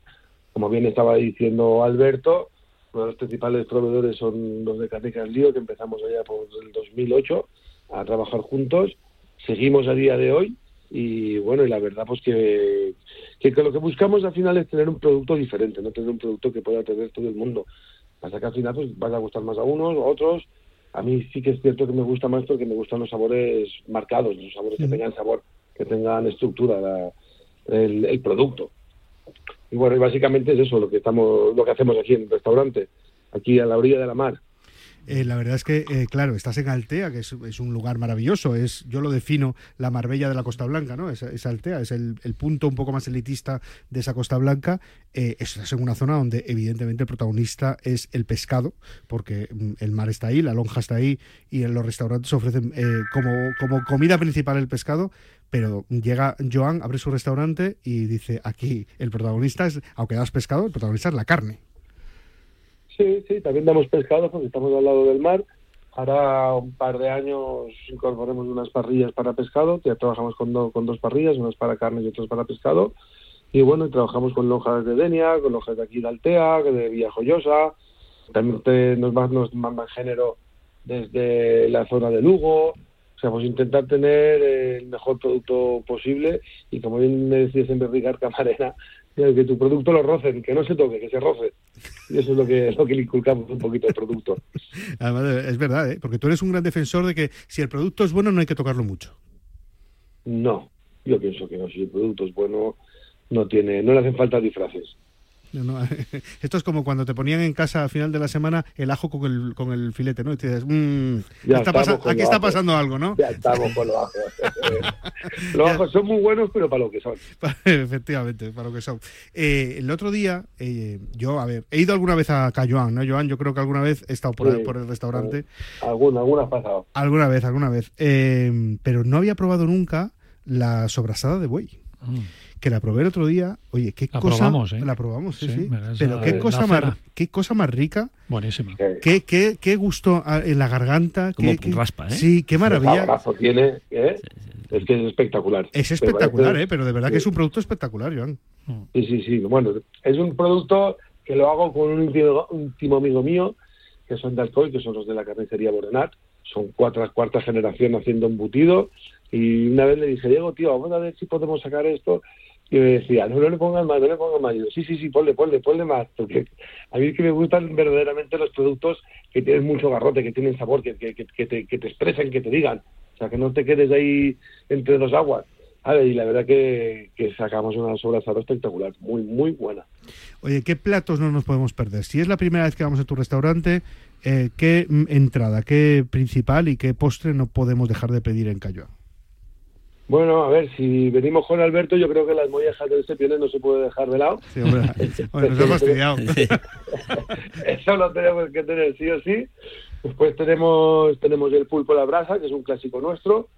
Como bien estaba diciendo Alberto, uno de los principales proveedores son los de Catecas Lío, que empezamos allá por el 2008 a trabajar juntos. Seguimos a día de hoy y bueno, y la verdad pues que, que, lo que buscamos al final es tener un producto diferente, no tener un producto que pueda tener todo el mundo. Hasta que al final pues van a gustar más a unos, a otros, a mí sí que es cierto que me gusta más porque me gustan los sabores marcados, los sabores que tengan sabor, que tengan estructura el, producto. Y bueno, y básicamente es eso lo que estamos, lo que hacemos aquí en el restaurante, aquí a la orilla de la mar. Eh, la verdad es que, eh, claro, estás en Altea, que es, un lugar maravilloso. Es, yo lo defino la Marbella de la Costa Blanca, ¿no? Es, Altea, es el, punto un poco más elitista de esa Costa Blanca. Eh, estás en una zona donde, evidentemente, el protagonista es el pescado, porque mm, el mar está ahí, la lonja está ahí, y en los restaurantes ofrecen como, como comida principal el pescado. Pero llega Joan, abre su restaurante y dice: aquí el protagonista es, aunque das pescado, el protagonista es la carne. Sí, sí, también damos pescado porque estamos al lado del mar. Ahora un par de años incorporemos unas parrillas para pescado, ya trabajamos con, con dos parrillas, unas para carne y otras para pescado. Y bueno, trabajamos con lonjas de Denia, con lonjas de aquí de Altea, de Villajoyosa. También nos, nos mandan género desde la zona de Lugo. O sea, pues intentar tener el mejor producto posible y como bien me decía siempre Ricardo Camarena, que tu producto lo rocen, que no se toque, que se roce. Y eso es lo que, (laughs) lo que le inculcamos un poquito al producto. Además, es verdad, ¿eh? porque tú eres un gran defensor de que si el producto es bueno no hay que tocarlo mucho. No, yo pienso que no. Si el producto es bueno, no tiene, no le hacen falta disfraces. (laughs) esto es como cuando te ponían en casa al final de la semana el ajo con el, con el filete, ¿no? Y te dices, mmm, aquí está pasando algo, ¿no? Ya estamos con (laughs) los ajos. los ajos son muy buenos, pero para lo que son. (laughs) Efectivamente, para lo que son. Eh, el otro día, eh, yo, a ver, he ido alguna vez a Cayoán, ¿no, Joan? Yo creo que alguna vez he estado por, el, por el restaurante. Alguna, alguna has pasado. Alguna vez, alguna vez. Eh, pero no había probado nunca la sobrasada de buey. Mm que la probé el otro día. Oye, qué la cosa. Probamos, ¿eh? La probamos, sí, sí. Pero qué cosa, más, qué cosa más rica. Buenísima. Qué, qué, qué gusto en la garganta. Como qué, raspa, ¿eh? Sí, qué maravilla. tiene, ¿eh? Es que es espectacular. Es espectacular, ¿eh? Pero de verdad que es un producto espectacular, Joan. Sí, sí, sí. Bueno, es un producto que lo hago con un último amigo mío, que son de Alcoy, que son los de la carnicería Borenat. Son cuatro, cuarta generación haciendo embutido. Y una vez le dije, Diego, tío, vamos a ver si podemos sacar esto. Y me decía, no, no le pongas más, no le pongas más. Y yo, sí, sí, sí, ponle, ponle, ponle más. Porque a mí es que me gustan verdaderamente los productos que tienen mucho garrote, que tienen sabor, que, que, que, te, que te expresen, que te digan. O sea, que no te quedes ahí entre dos aguas. y la verdad que, sacamos una sobrasada espectacular, muy, muy buena. Oye, ¿qué platos no nos podemos perder? Si es la primera vez que vamos a tu restaurante, eh, ¿qué entrada, qué principal y qué postre no podemos dejar de pedir en Cayo? Bueno, a ver, si venimos con Alberto, yo creo que las mollejas del Sepione no se puede dejar de lado. Sí, hombre, (laughs) nos ha fastidiado. (laughs) Eso lo tenemos que tener sí o sí. Después tenemos, tenemos el pulpo a la brasa, que es un clásico nuestro,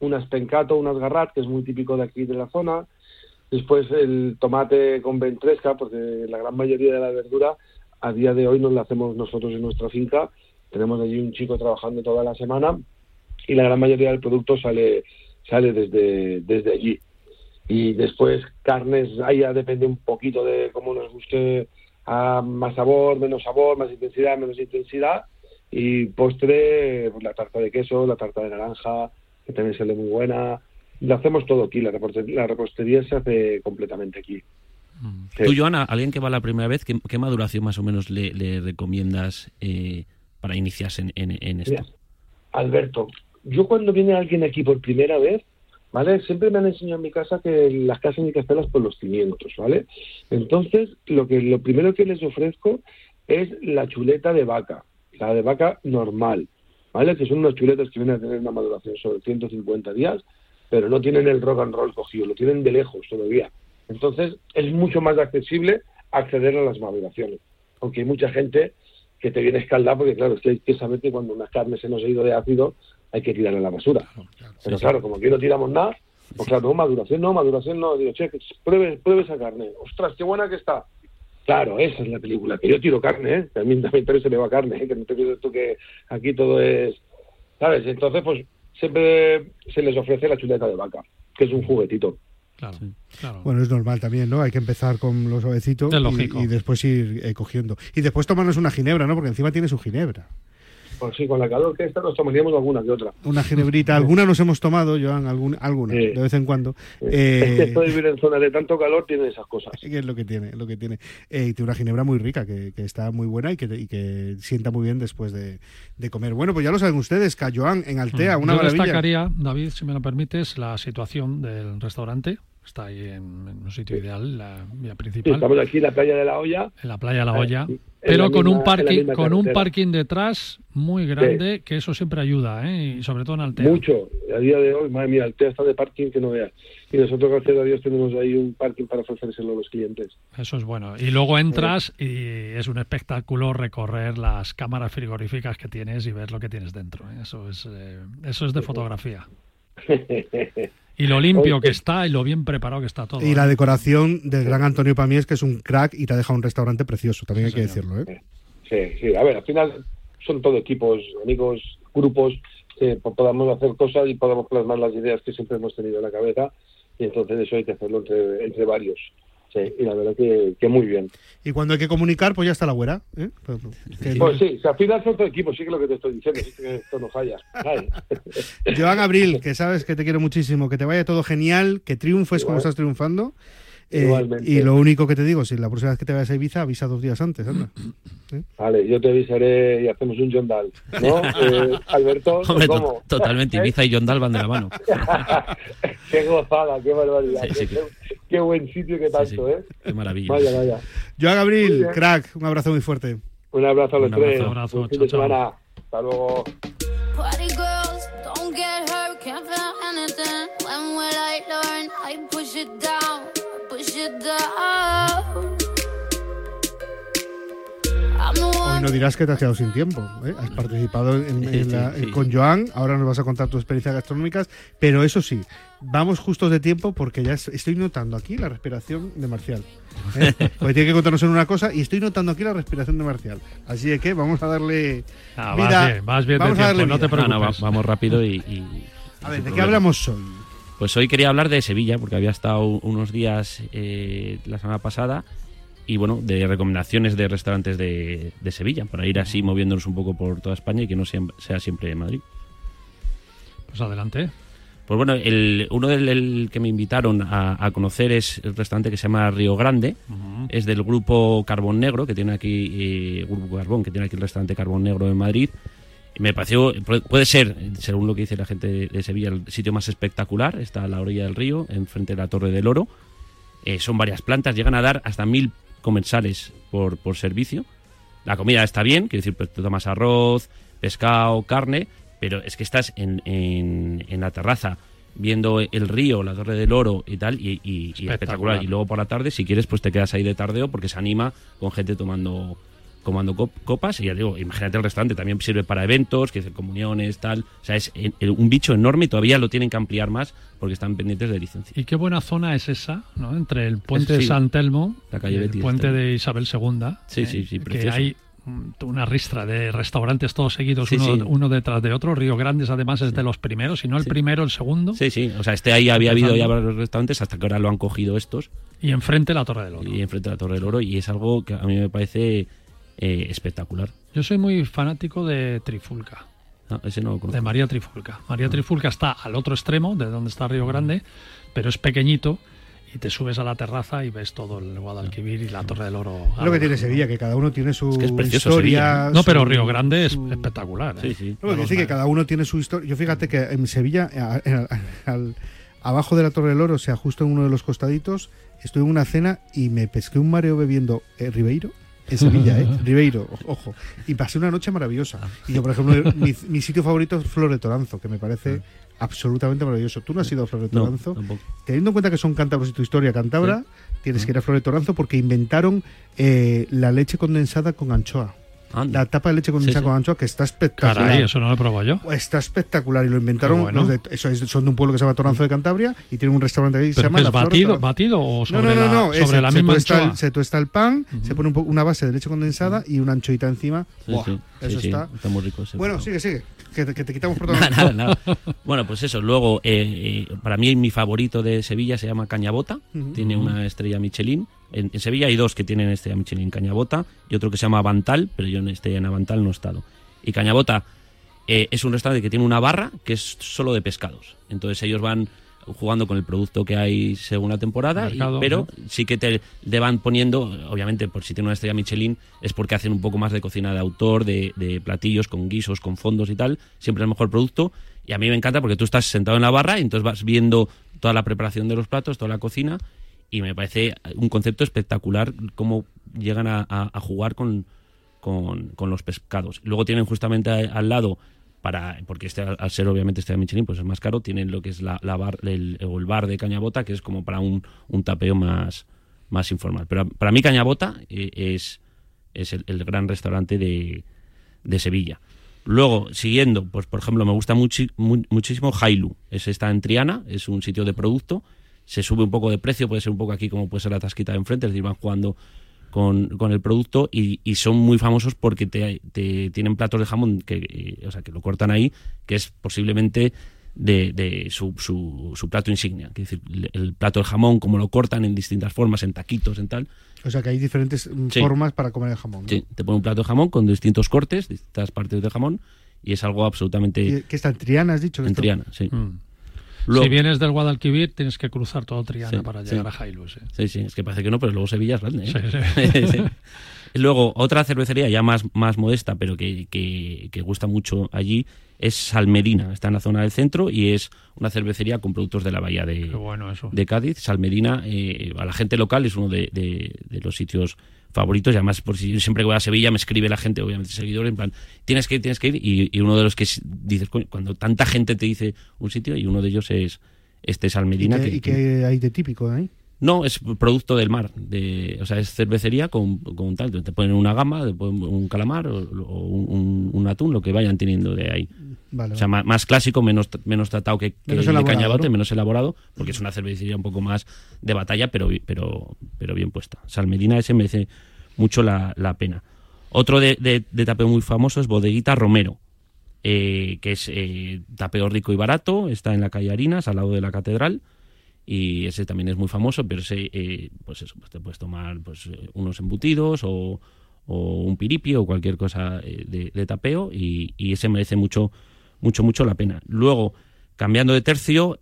unas pencato, unas garrat, que es muy típico de aquí de la zona. Después el tomate con ventresca, porque la gran mayoría de la verdura a día de hoy nos la hacemos nosotros en nuestra finca. Tenemos allí un chico trabajando toda la semana y la gran mayoría del producto sale, sale desde, desde allí. Y después carnes, ahí ya depende un poquito de cómo nos guste, a más sabor, menos sabor, más intensidad, menos intensidad y postre, pues la tarta de queso, la tarta de naranja, que también sale muy buena. Lo hacemos todo aquí, la repostería, se hace completamente aquí. Mm. Tú, Joana, alguien que va la primera vez, ¿qué, maduración más o menos le, recomiendas eh, para iniciarse en, esto? Alberto, yo cuando viene alguien aquí por primera vez, ¿vale? Siempre me han enseñado en mi casa que las casas hay que hacerlas por los cimientos, ¿vale? Entonces, lo que lo primero que les ofrezco es la chuleta de vaca, la de vaca normal, ¿vale? Que son unas chuletas que vienen a tener una maduración sobre 150 días, pero no tienen el rock and roll cogido, lo tienen de lejos todavía. Entonces es mucho más accesible acceder a las maduraciones, aunque hay mucha gente que te viene escaldada porque claro, es que hay que saber que cuando una carne se nos ha ido de ácido hay que tirarla a la basura. pero claro, como aquí no tiramos nada, pues claro, no, maduración no, maduración no, digo, che, pruebe, pruebe esa carne, ostras, qué buena que está, Claro, esa es la película. Que yo tiro carne, ¿eh? También, también pero se me va carne, ¿eh? Que no te pienses tú que aquí todo es... ¿Sabes? Entonces, pues siempre se les ofrece la chuleta de vaca, que es un juguetito. Claro, claro. Bueno, es normal también, ¿no? Hay que empezar con los suavecito y, y, después ir eh, cogiendo. Y después tomarnos una ginebra, ¿no? Porque encima tiene su ginebra. Pues sí, con la calor que está nos tomaríamos alguna que otra. Una ginebrita, alguna nos hemos tomado, Joan, alguna, alguna de vez en cuando. Eh, (laughs) es que esto de vivir en zona de tanto calor tiene esas cosas. Es lo que tiene, lo que tiene. Eh, tiene una ginebra muy rica, que, está muy buena y que, y que sienta muy bien después de, comer. Bueno, pues ya lo saben ustedes, que Joan en Altea, mm. una Yo destacaría, David, si me lo permites, la situación del restaurante está ahí en, un sitio ideal, la vía principal. estamos aquí en la playa de la Olla. En la playa de la Olla. pero con un parking, con un parking detrás muy grande, que eso siempre ayuda, ¿eh? y sobre todo en Altea. Mucho. A día de hoy, madre mía, Altea está de parking que no veas. Y nosotros, gracias a Dios, tenemos ahí un parking para ofrecérselo a los clientes. Eso es bueno. Y luego entras y es un espectáculo recorrer las cámaras frigoríficas que tienes y ver lo que tienes dentro. ¿eh? Eso es, eh, eso es de fotografía. (laughs) Y lo limpio que está y lo bien preparado que está todo. Y la ¿eh? decoración del gran Antonio Pamies, que es un crack y te ha dejado un restaurante precioso, también hay que decirlo. ¿eh? Sí, sí, a ver, al final son todo equipos, amigos, grupos, que podamos hacer cosas y podamos plasmar las ideas que siempre hemos tenido en la cabeza y entonces eso hay que hacerlo entre, entre varios. Sí, y la verdad que, muy bien. Y cuando hay que comunicar, pues ya está la güera. ¿eh? Pues, pues sí, al final son todo equipo, sí que lo que te estoy diciendo, sí que esto no falla. (laughs) Joan Abril, que sabes que te quiero muchísimo, que te vaya todo genial, que triunfes como estás triunfando. Eh, y lo único que te digo, si la próxima vez que te vayas a Ibiza, avisa dos días antes, anda. ¿Eh? (clears throat) Vale, yo te avisaré y hacemos un John Dal, ¿no? (laughs) Eh, Alberto, ¿cómo? totalmente, Ibiza y John Dal van de la mano. (laughs) qué gozada, qué barbaridad. qué, buen sitio, qué tanto, ¿eh? Qué maravilla. Vaya, vaya. Joan Gabriel, crack, un abrazo muy fuerte. Un abrazo a los tres. Un abrazo, fin de semana. Hasta luego. Hoy no dirás que te has quedado sin tiempo. ¿eh? Has participado en, con Joan, ahora nos vas a contar tus experiencias gastronómicas, pero eso sí, vamos justos de tiempo porque ya estoy notando aquí la respiración de Marcial. ¿eh? (laughs) Porque tiene que contarnos en una cosa y estoy notando aquí la respiración de Marcial. Así que vamos a darle ah, vida. Vas bien, vamos a darle no te preocupes. vamos rápido y, A ver, ¿de qué hablamos hoy? Pues hoy quería hablar de Sevilla, porque había estado unos días eh, la semana pasada y bueno, de recomendaciones de restaurantes de, Sevilla, para ir así moviéndonos un poco por toda España y que no sea, siempre Madrid. Pues adelante. Pues bueno, el, uno del que me invitaron a, conocer es el restaurante que se llama Río Grande. Es del grupo Carbón Negro, que tiene aquí, eh, Grupo Carbón, que tiene aquí el restaurante Carbón Negro en Madrid. Me pareció, puede ser, según lo que dice la gente de Sevilla, el sitio más espectacular. Está a la orilla del río, enfrente de la Torre del Oro. Eh, son varias plantas, llegan a dar hasta mil comensales por, por servicio. La comida está bien, quiero decir, pues, tú tomas arroz, pescado, carne, pero es que estás en, en, la terraza viendo el río, la Torre del Oro y tal, y, espectacular. Y luego por la tarde, si quieres, pues te quedas ahí de tardeo porque se anima con gente tomando comando copas y ya digo, imagínate el restaurante, también sirve para eventos, que es comuniones, tal, o sea, es un bicho enorme y todavía lo tienen que ampliar más porque están pendientes de licencia. Y qué buena zona es esa, ¿no? Entre el puente de San Telmo y el puente de Isabel II. Sí, sí, sí, Que hay una ristra de restaurantes todos seguidos, uno, detrás de otro. Río Grandes, además, es de los primeros, si no el primero, el segundo. Sí, sí. O sea, este ahí había habido ya varios restaurantes hasta que ahora lo han cogido estos. Y enfrente la Torre del Oro. Y enfrente la Torre del Oro. Y es algo que a mí me parece eh, espectacular. Yo soy muy fanático de Trifulca. Ah, ese no de María Trifulca. María Trifulca está al otro extremo de donde está Río Grande, pero es pequeñito y te subes a la terraza y ves todo el Guadalquivir y la Torre del Oro. lo que tiene Sevilla, que cada uno tiene su historia. No, pero Río Grande es espectacular. ¿eh? Sí, sí. Lo que que cada uno tiene su historia. Yo fíjate que en Sevilla, abajo de la Torre del Oro, o sea, justo en uno de los costaditos, estuve en una cena y me pesqué un mareo bebiendo eh, Ribeiro en Sevilla, ¿eh? (laughs) Ribeiro, ojo. Y pasé una noche maravillosa. Y yo, por ejemplo, mi, sitio favorito es Flor de Toranzo, que me parece ah. absolutamente maravilloso. ¿Tú no has ido a Flor de Toranzo? Teniendo en cuenta que son cántabros y tu historia cántabra, tienes que ir a Flor de Toranzo porque inventaron eh, la leche condensada con anchoa. La tapa de leche con sí, con anchoa que está espectacular. Caray, eso no lo he probado yo. Está espectacular y lo inventaron. eso son de un pueblo que se llama Toranzo de Cantabria y tienen un restaurante ahí que se llama. Es batido, batido o sobre no, no, no, no, sobre la misma anchoa? se tuesta el pan, se pone una base de leche condensada y una anchoita encima. eso está. está muy rico. Bueno, sigue, sigue. Que, te quitamos por (laughs) Bueno, pues eso. Luego, eh, eh, para mí, mi favorito de Sevilla se llama Cañabota. Tiene una estrella Michelin en, Sevilla hay dos que tienen este Michelin Cañabota y otro que se llama Avantal, pero yo en este en Avantal no he estado. Y Cañabota eh, es un restaurante que tiene una barra que es solo de pescados. Entonces ellos van jugando con el producto que hay según la temporada, pero sí que te, le van poniendo, obviamente por si tiene una estrella Michelin, es porque hacen un poco más de cocina de autor, de, de platillos con guisos, con fondos y tal, siempre el mejor producto. Y a mí me encanta porque tú estás sentado en la barra y entonces vas viendo toda la preparación de los platos, toda la cocina y me parece un concepto espectacular cómo llegan a, jugar con, con, los pescados. Luego tienen justamente al lado, para porque este, al ser obviamente este de Michelin, pues es más caro, tienen lo que es la, bar, el, el, bar de Cañabota, que es como para un, un tapeo más, más informal. Pero para mí Cañabota eh, es, es el, gran restaurante de, de Sevilla. Luego, siguiendo, pues por ejemplo, me gusta muchísimo Hailu. Es está en Triana, es un sitio de producto se sube un poco de precio, puede ser un poco aquí como puede ser la tasquita de enfrente, es decir, van jugando con, el producto y, son muy famosos porque te, tienen platos de jamón que, eh, o sea, que lo cortan ahí, que es posiblemente de, su, su, plato insignia. Es decir, el plato de jamón, como lo cortan en distintas formas, en taquitos, en tal. O sea que hay diferentes mm, formas para comer el jamón. Sí, te pone un plato de jamón con distintos cortes, distintas partes de jamón, y es algo absolutamente. ¿Qué está en Triana, has dicho? En Triana, sí. Mm si vienes del Guadalquivir, tienes que cruzar todo Triana para llegar a Jailus. ¿eh? Sí, sí, es que parece que no, pero luego Sevilla es grande. ¿eh? (laughs) luego, otra cervecería ya más, más modesta, pero que, que, gusta mucho allí, es Salmedina. Está en la zona del centro y es una cervecería con productos de la bahía de, de Cádiz. Salmedina, eh, a la gente local, es uno de, de los sitios favoritos y además por si siempre que voy a Sevilla me escribe la gente obviamente seguidores en plan tienes que ir tienes que ir y, uno de los que dices cuando tanta gente te dice un sitio y uno de ellos es este Salmedina ¿Y qué, hay de típico ahí? No, es producto del mar. De, o sea, es cervecería con, con tal. Te ponen una gama, un calamar o, un, atún, lo que vayan teniendo de ahí. o sea, más, clásico, menos, menos tratado que, que el cañabote, menos elaborado, porque es una cervecería un poco más de batalla, pero, pero, pero bien puesta. Salmedina ese merece mucho la, pena. Otro de, de, tapeo muy famoso es Bodeguita Romero, eh, que es eh, tapeo rico y barato, está en la calle Harinas, al lado de la catedral y ese también es muy famoso, pero ese, eh, pues eso, pues te puedes tomar pues, eh, unos embutidos o, un piripio o cualquier cosa eh, de, tapeo y, ese merece mucho, mucho, mucho la pena. Luego, cambiando de tercio,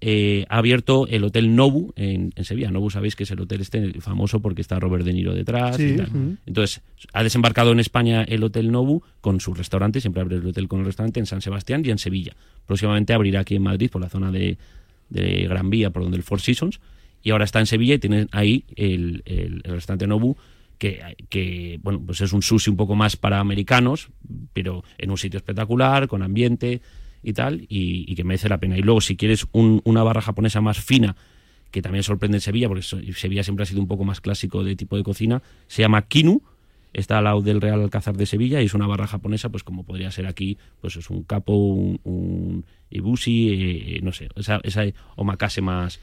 ha abierto el Hotel Nobu en, Sevilla. Nobu sabéis que es el hotel este famoso porque está Robert De Niro detrás. Entonces, ha desembarcado en España el Hotel Nobu con su restaurante, siempre abre el hotel con el restaurante en San Sebastián y en Sevilla. Próximamente abrirá aquí en Madrid por la zona de de Gran Vía, por donde el Four Seasons, y ahora está en Sevilla y tienen ahí el, el, restaurante Nobu, que, que, bueno, pues es un sushi un poco más para americanos, pero en un sitio espectacular, con ambiente y tal, y, que merece la pena. Y luego, si quieres una barra japonesa más fina, que también sorprende en Sevilla, porque Sevilla siempre ha sido un poco más clásico de tipo de cocina, se llama Kinu, está al lado del Real Alcázar de Sevilla y es una barra japonesa, pues como podría ser aquí, pues es un capo, un, ibushi, eh, no sé, esa, esa omakase más,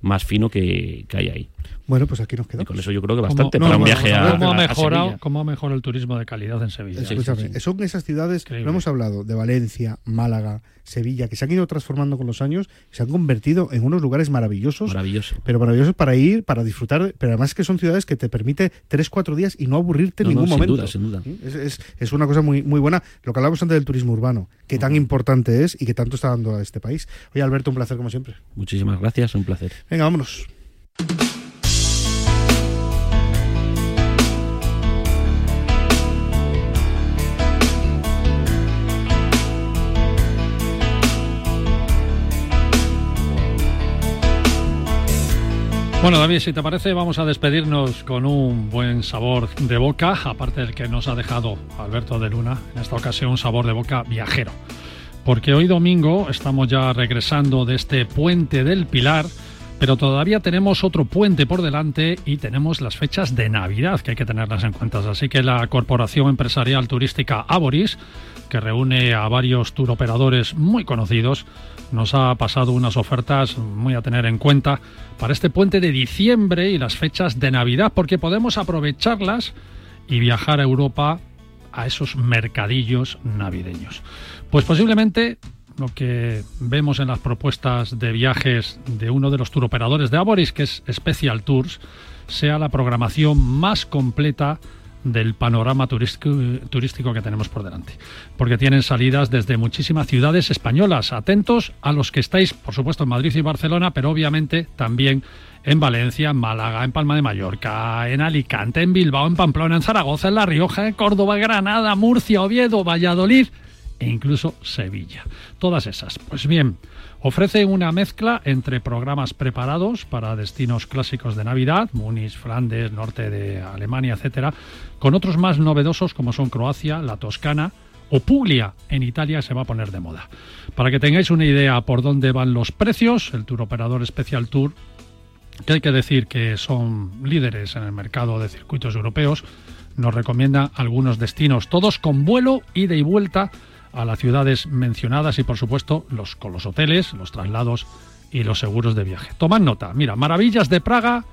más fino que, que hay ahí. Bueno, pues aquí nos quedamos. con eso yo creo que bastante para un viaje a, ¿cómo ha mejorado, ¿Cómo ha mejorado el turismo de calidad en Sevilla? Escúchame, son esas ciudades, no hemos hablado de Valencia, Málaga, Sevilla, que se han ido transformando con los años, se han convertido en unos lugares maravillosos. Maravilloso. Pero maravillosos para ir, para disfrutar, pero además que son ciudades que te permite tres, cuatro días y no aburrirte en ningún momento. Sin duda, sin duda. Es, es, una cosa muy, muy buena. Lo que hablábamos antes del turismo urbano, que tan importante es y que tanto está dando a este país. Oye, Alberto, un placer como siempre. Muchísimas gracias, un placer. Venga, vámonos. Bueno, David, si te parece, vamos a despedirnos con un buen sabor de boca, aparte del que nos ha dejado Alberto de Luna, en esta ocasión un sabor de boca viajero. Porque hoy domingo estamos ya regresando de este puente del Pilar, pero todavía tenemos otro puente por delante y tenemos las fechas de Navidad que hay que tenerlas en cuenta. Así que la Corporación Empresarial Turística Aboris, que reúne a varios turoperadores muy conocidos, nos ha pasado unas ofertas muy a tener en cuenta para este puente de diciembre y las fechas de Navidad, porque podemos aprovecharlas y viajar a Europa a esos mercadillos navideños. Pues posiblemente lo que vemos en las propuestas de viajes de uno de los turoperadores de Aboris, que es Special Tours, sea la programación más completa del panorama turístico, que tenemos por delante. Porque tienen salidas desde muchísimas ciudades españolas. Atentos a los que estáis, por supuesto, en Madrid y Barcelona, pero obviamente también en Valencia, en Málaga, en Palma de Mallorca, en Alicante, en Bilbao, en Pamplona, en Zaragoza, en La Rioja, en Córdoba, Granada, Murcia, Oviedo, Valladolid e incluso Sevilla. Todas esas. Pues bien, Ofrece una mezcla entre programas preparados para destinos clásicos de Navidad, Múnich, Flandes, norte de Alemania, etcétera, con otros más novedosos como son Croacia, la Toscana o Puglia en Italia se va a poner de moda. Para que tengáis una idea por dónde van los precios, el tour operador Special Tour, que hay que decir que son líderes en el mercado de circuitos europeos, nos recomienda algunos destinos, todos con vuelo, ida y vuelta a las ciudades mencionadas y por supuesto los, con los hoteles, los traslados y los seguros de viaje. Tomad nota, mira, Maravillas de Praga,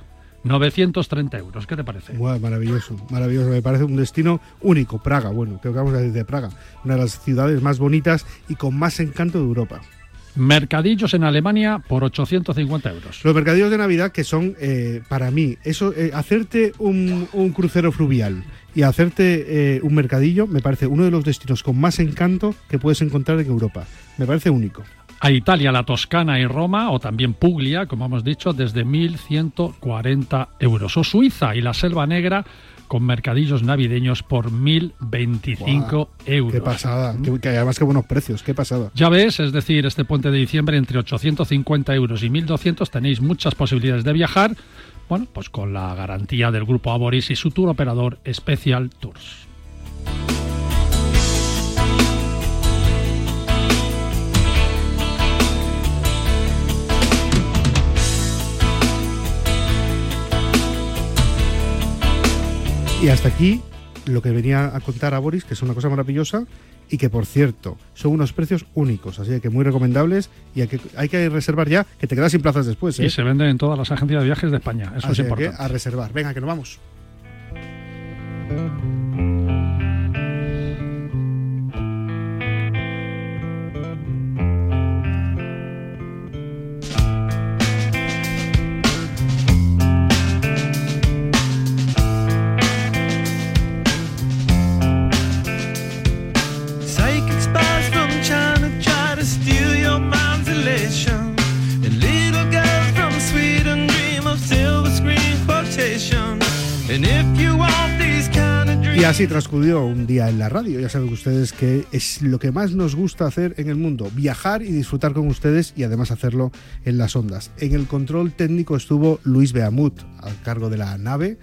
930 euros. ¿Qué te parece? maravilloso, maravilloso. Me parece un destino único. Praga, bueno, creo que vamos a decir de Praga. Una de las ciudades más bonitas y con más encanto de Europa. Mercadillos en Alemania por 850 euros. Los mercadillos de Navidad que son, eh, para mí, eso, eh, hacerte un, un, crucero fluvial y hacerte eh, un mercadillo me parece uno de los destinos con más encanto que puedes encontrar en Europa. Me parece único. A Italia, la Toscana y Roma, o también Puglia, como hemos dicho, desde 1.140 euros. O Suiza y la Selva Negra con mercadillos navideños por 1.025 euros. Qué pasada, que, además qué buenos precios, qué pasada. Ya ves, es decir, este puente de diciembre entre 850 euros y 1.200 tenéis muchas posibilidades de viajar bueno, pues con la garantía del grupo Aboris y su tour operador Special Tours. Y hasta aquí lo que venía a contar a Boris, que es una cosa maravillosa y que por cierto son unos precios únicos, así que muy recomendables y hay que, hay que reservar ya, que te quedas sin plazas después. Y ¿eh? se venden en todas las agencias de viajes de España, eso es importante. a reservar, venga, que nos vamos. Así transcurrió un día en la radio. Ya saben ustedes que es lo que más nos gusta hacer en el mundo, viajar y disfrutar con ustedes y además hacerlo en las ondas. En el control técnico estuvo Luis Beamut al cargo de la nave.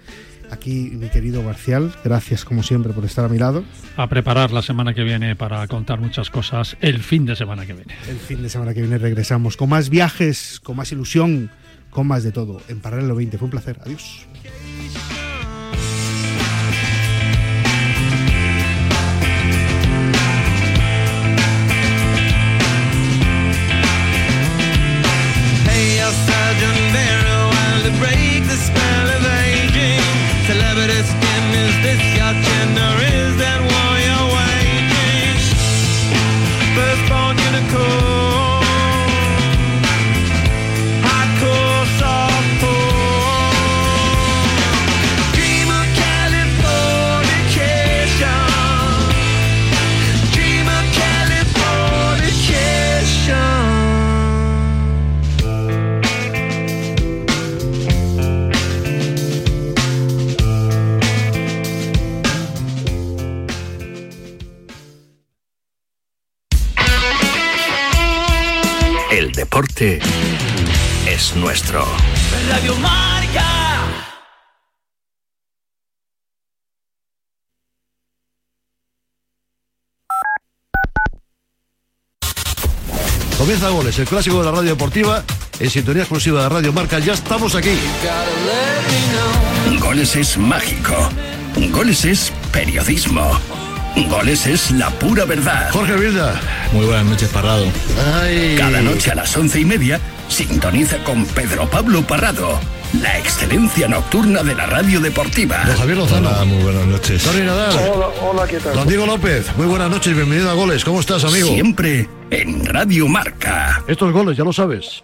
Aquí mi querido Marcial, gracias como siempre por estar a mi lado. A preparar la semana que viene para contar muchas cosas el fin de semana que viene. El fin de semana que viene regresamos con más viajes, con más ilusión, con más de todo. En Paralelo 20 fue un placer. Adiós. wonder is that why you're waiting? Firstborn unicorn. Comienza Goles, el clásico de la radio deportiva, en sintonía exclusiva de Radio Marca. Ya estamos aquí. Goles es mágico. Goles es periodismo. Goles es la pura verdad. Jorge Vilda. Muy buenas noches, Parrado. Cada noche a las once y media, sintoniza con Pedro Pablo Parrado. La excelencia nocturna de la radio deportiva. Don Javier Lozano. Hola, muy buenas noches. Tony Nadal. Hola, hola, ¿qué tal? Don Diego López. Muy buenas noches, bienvenido a Goles. ¿Cómo estás, amigo? Siempre en Radio Marca. Estos goles, ya lo sabes.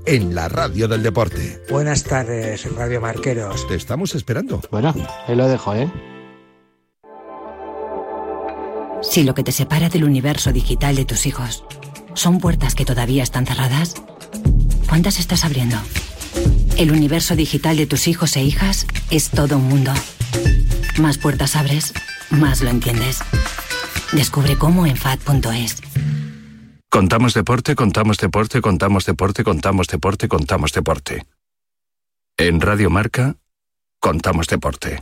en la radio del deporte. Buenas tardes, Radio Marqueros. Te estamos esperando. Bueno. Ahí lo dejo, ¿eh? Si lo que te separa del universo digital de tus hijos son puertas que todavía están cerradas, ¿Cuántas estás abriendo? El universo digital de tus hijos e hijas es todo un mundo. Más puertas abres, más lo entiendes. Descubre cómo en FAD.es. Contamos deporte, contamos deporte, contamos deporte, contamos deporte, contamos deporte. En Radio Marca, contamos deporte.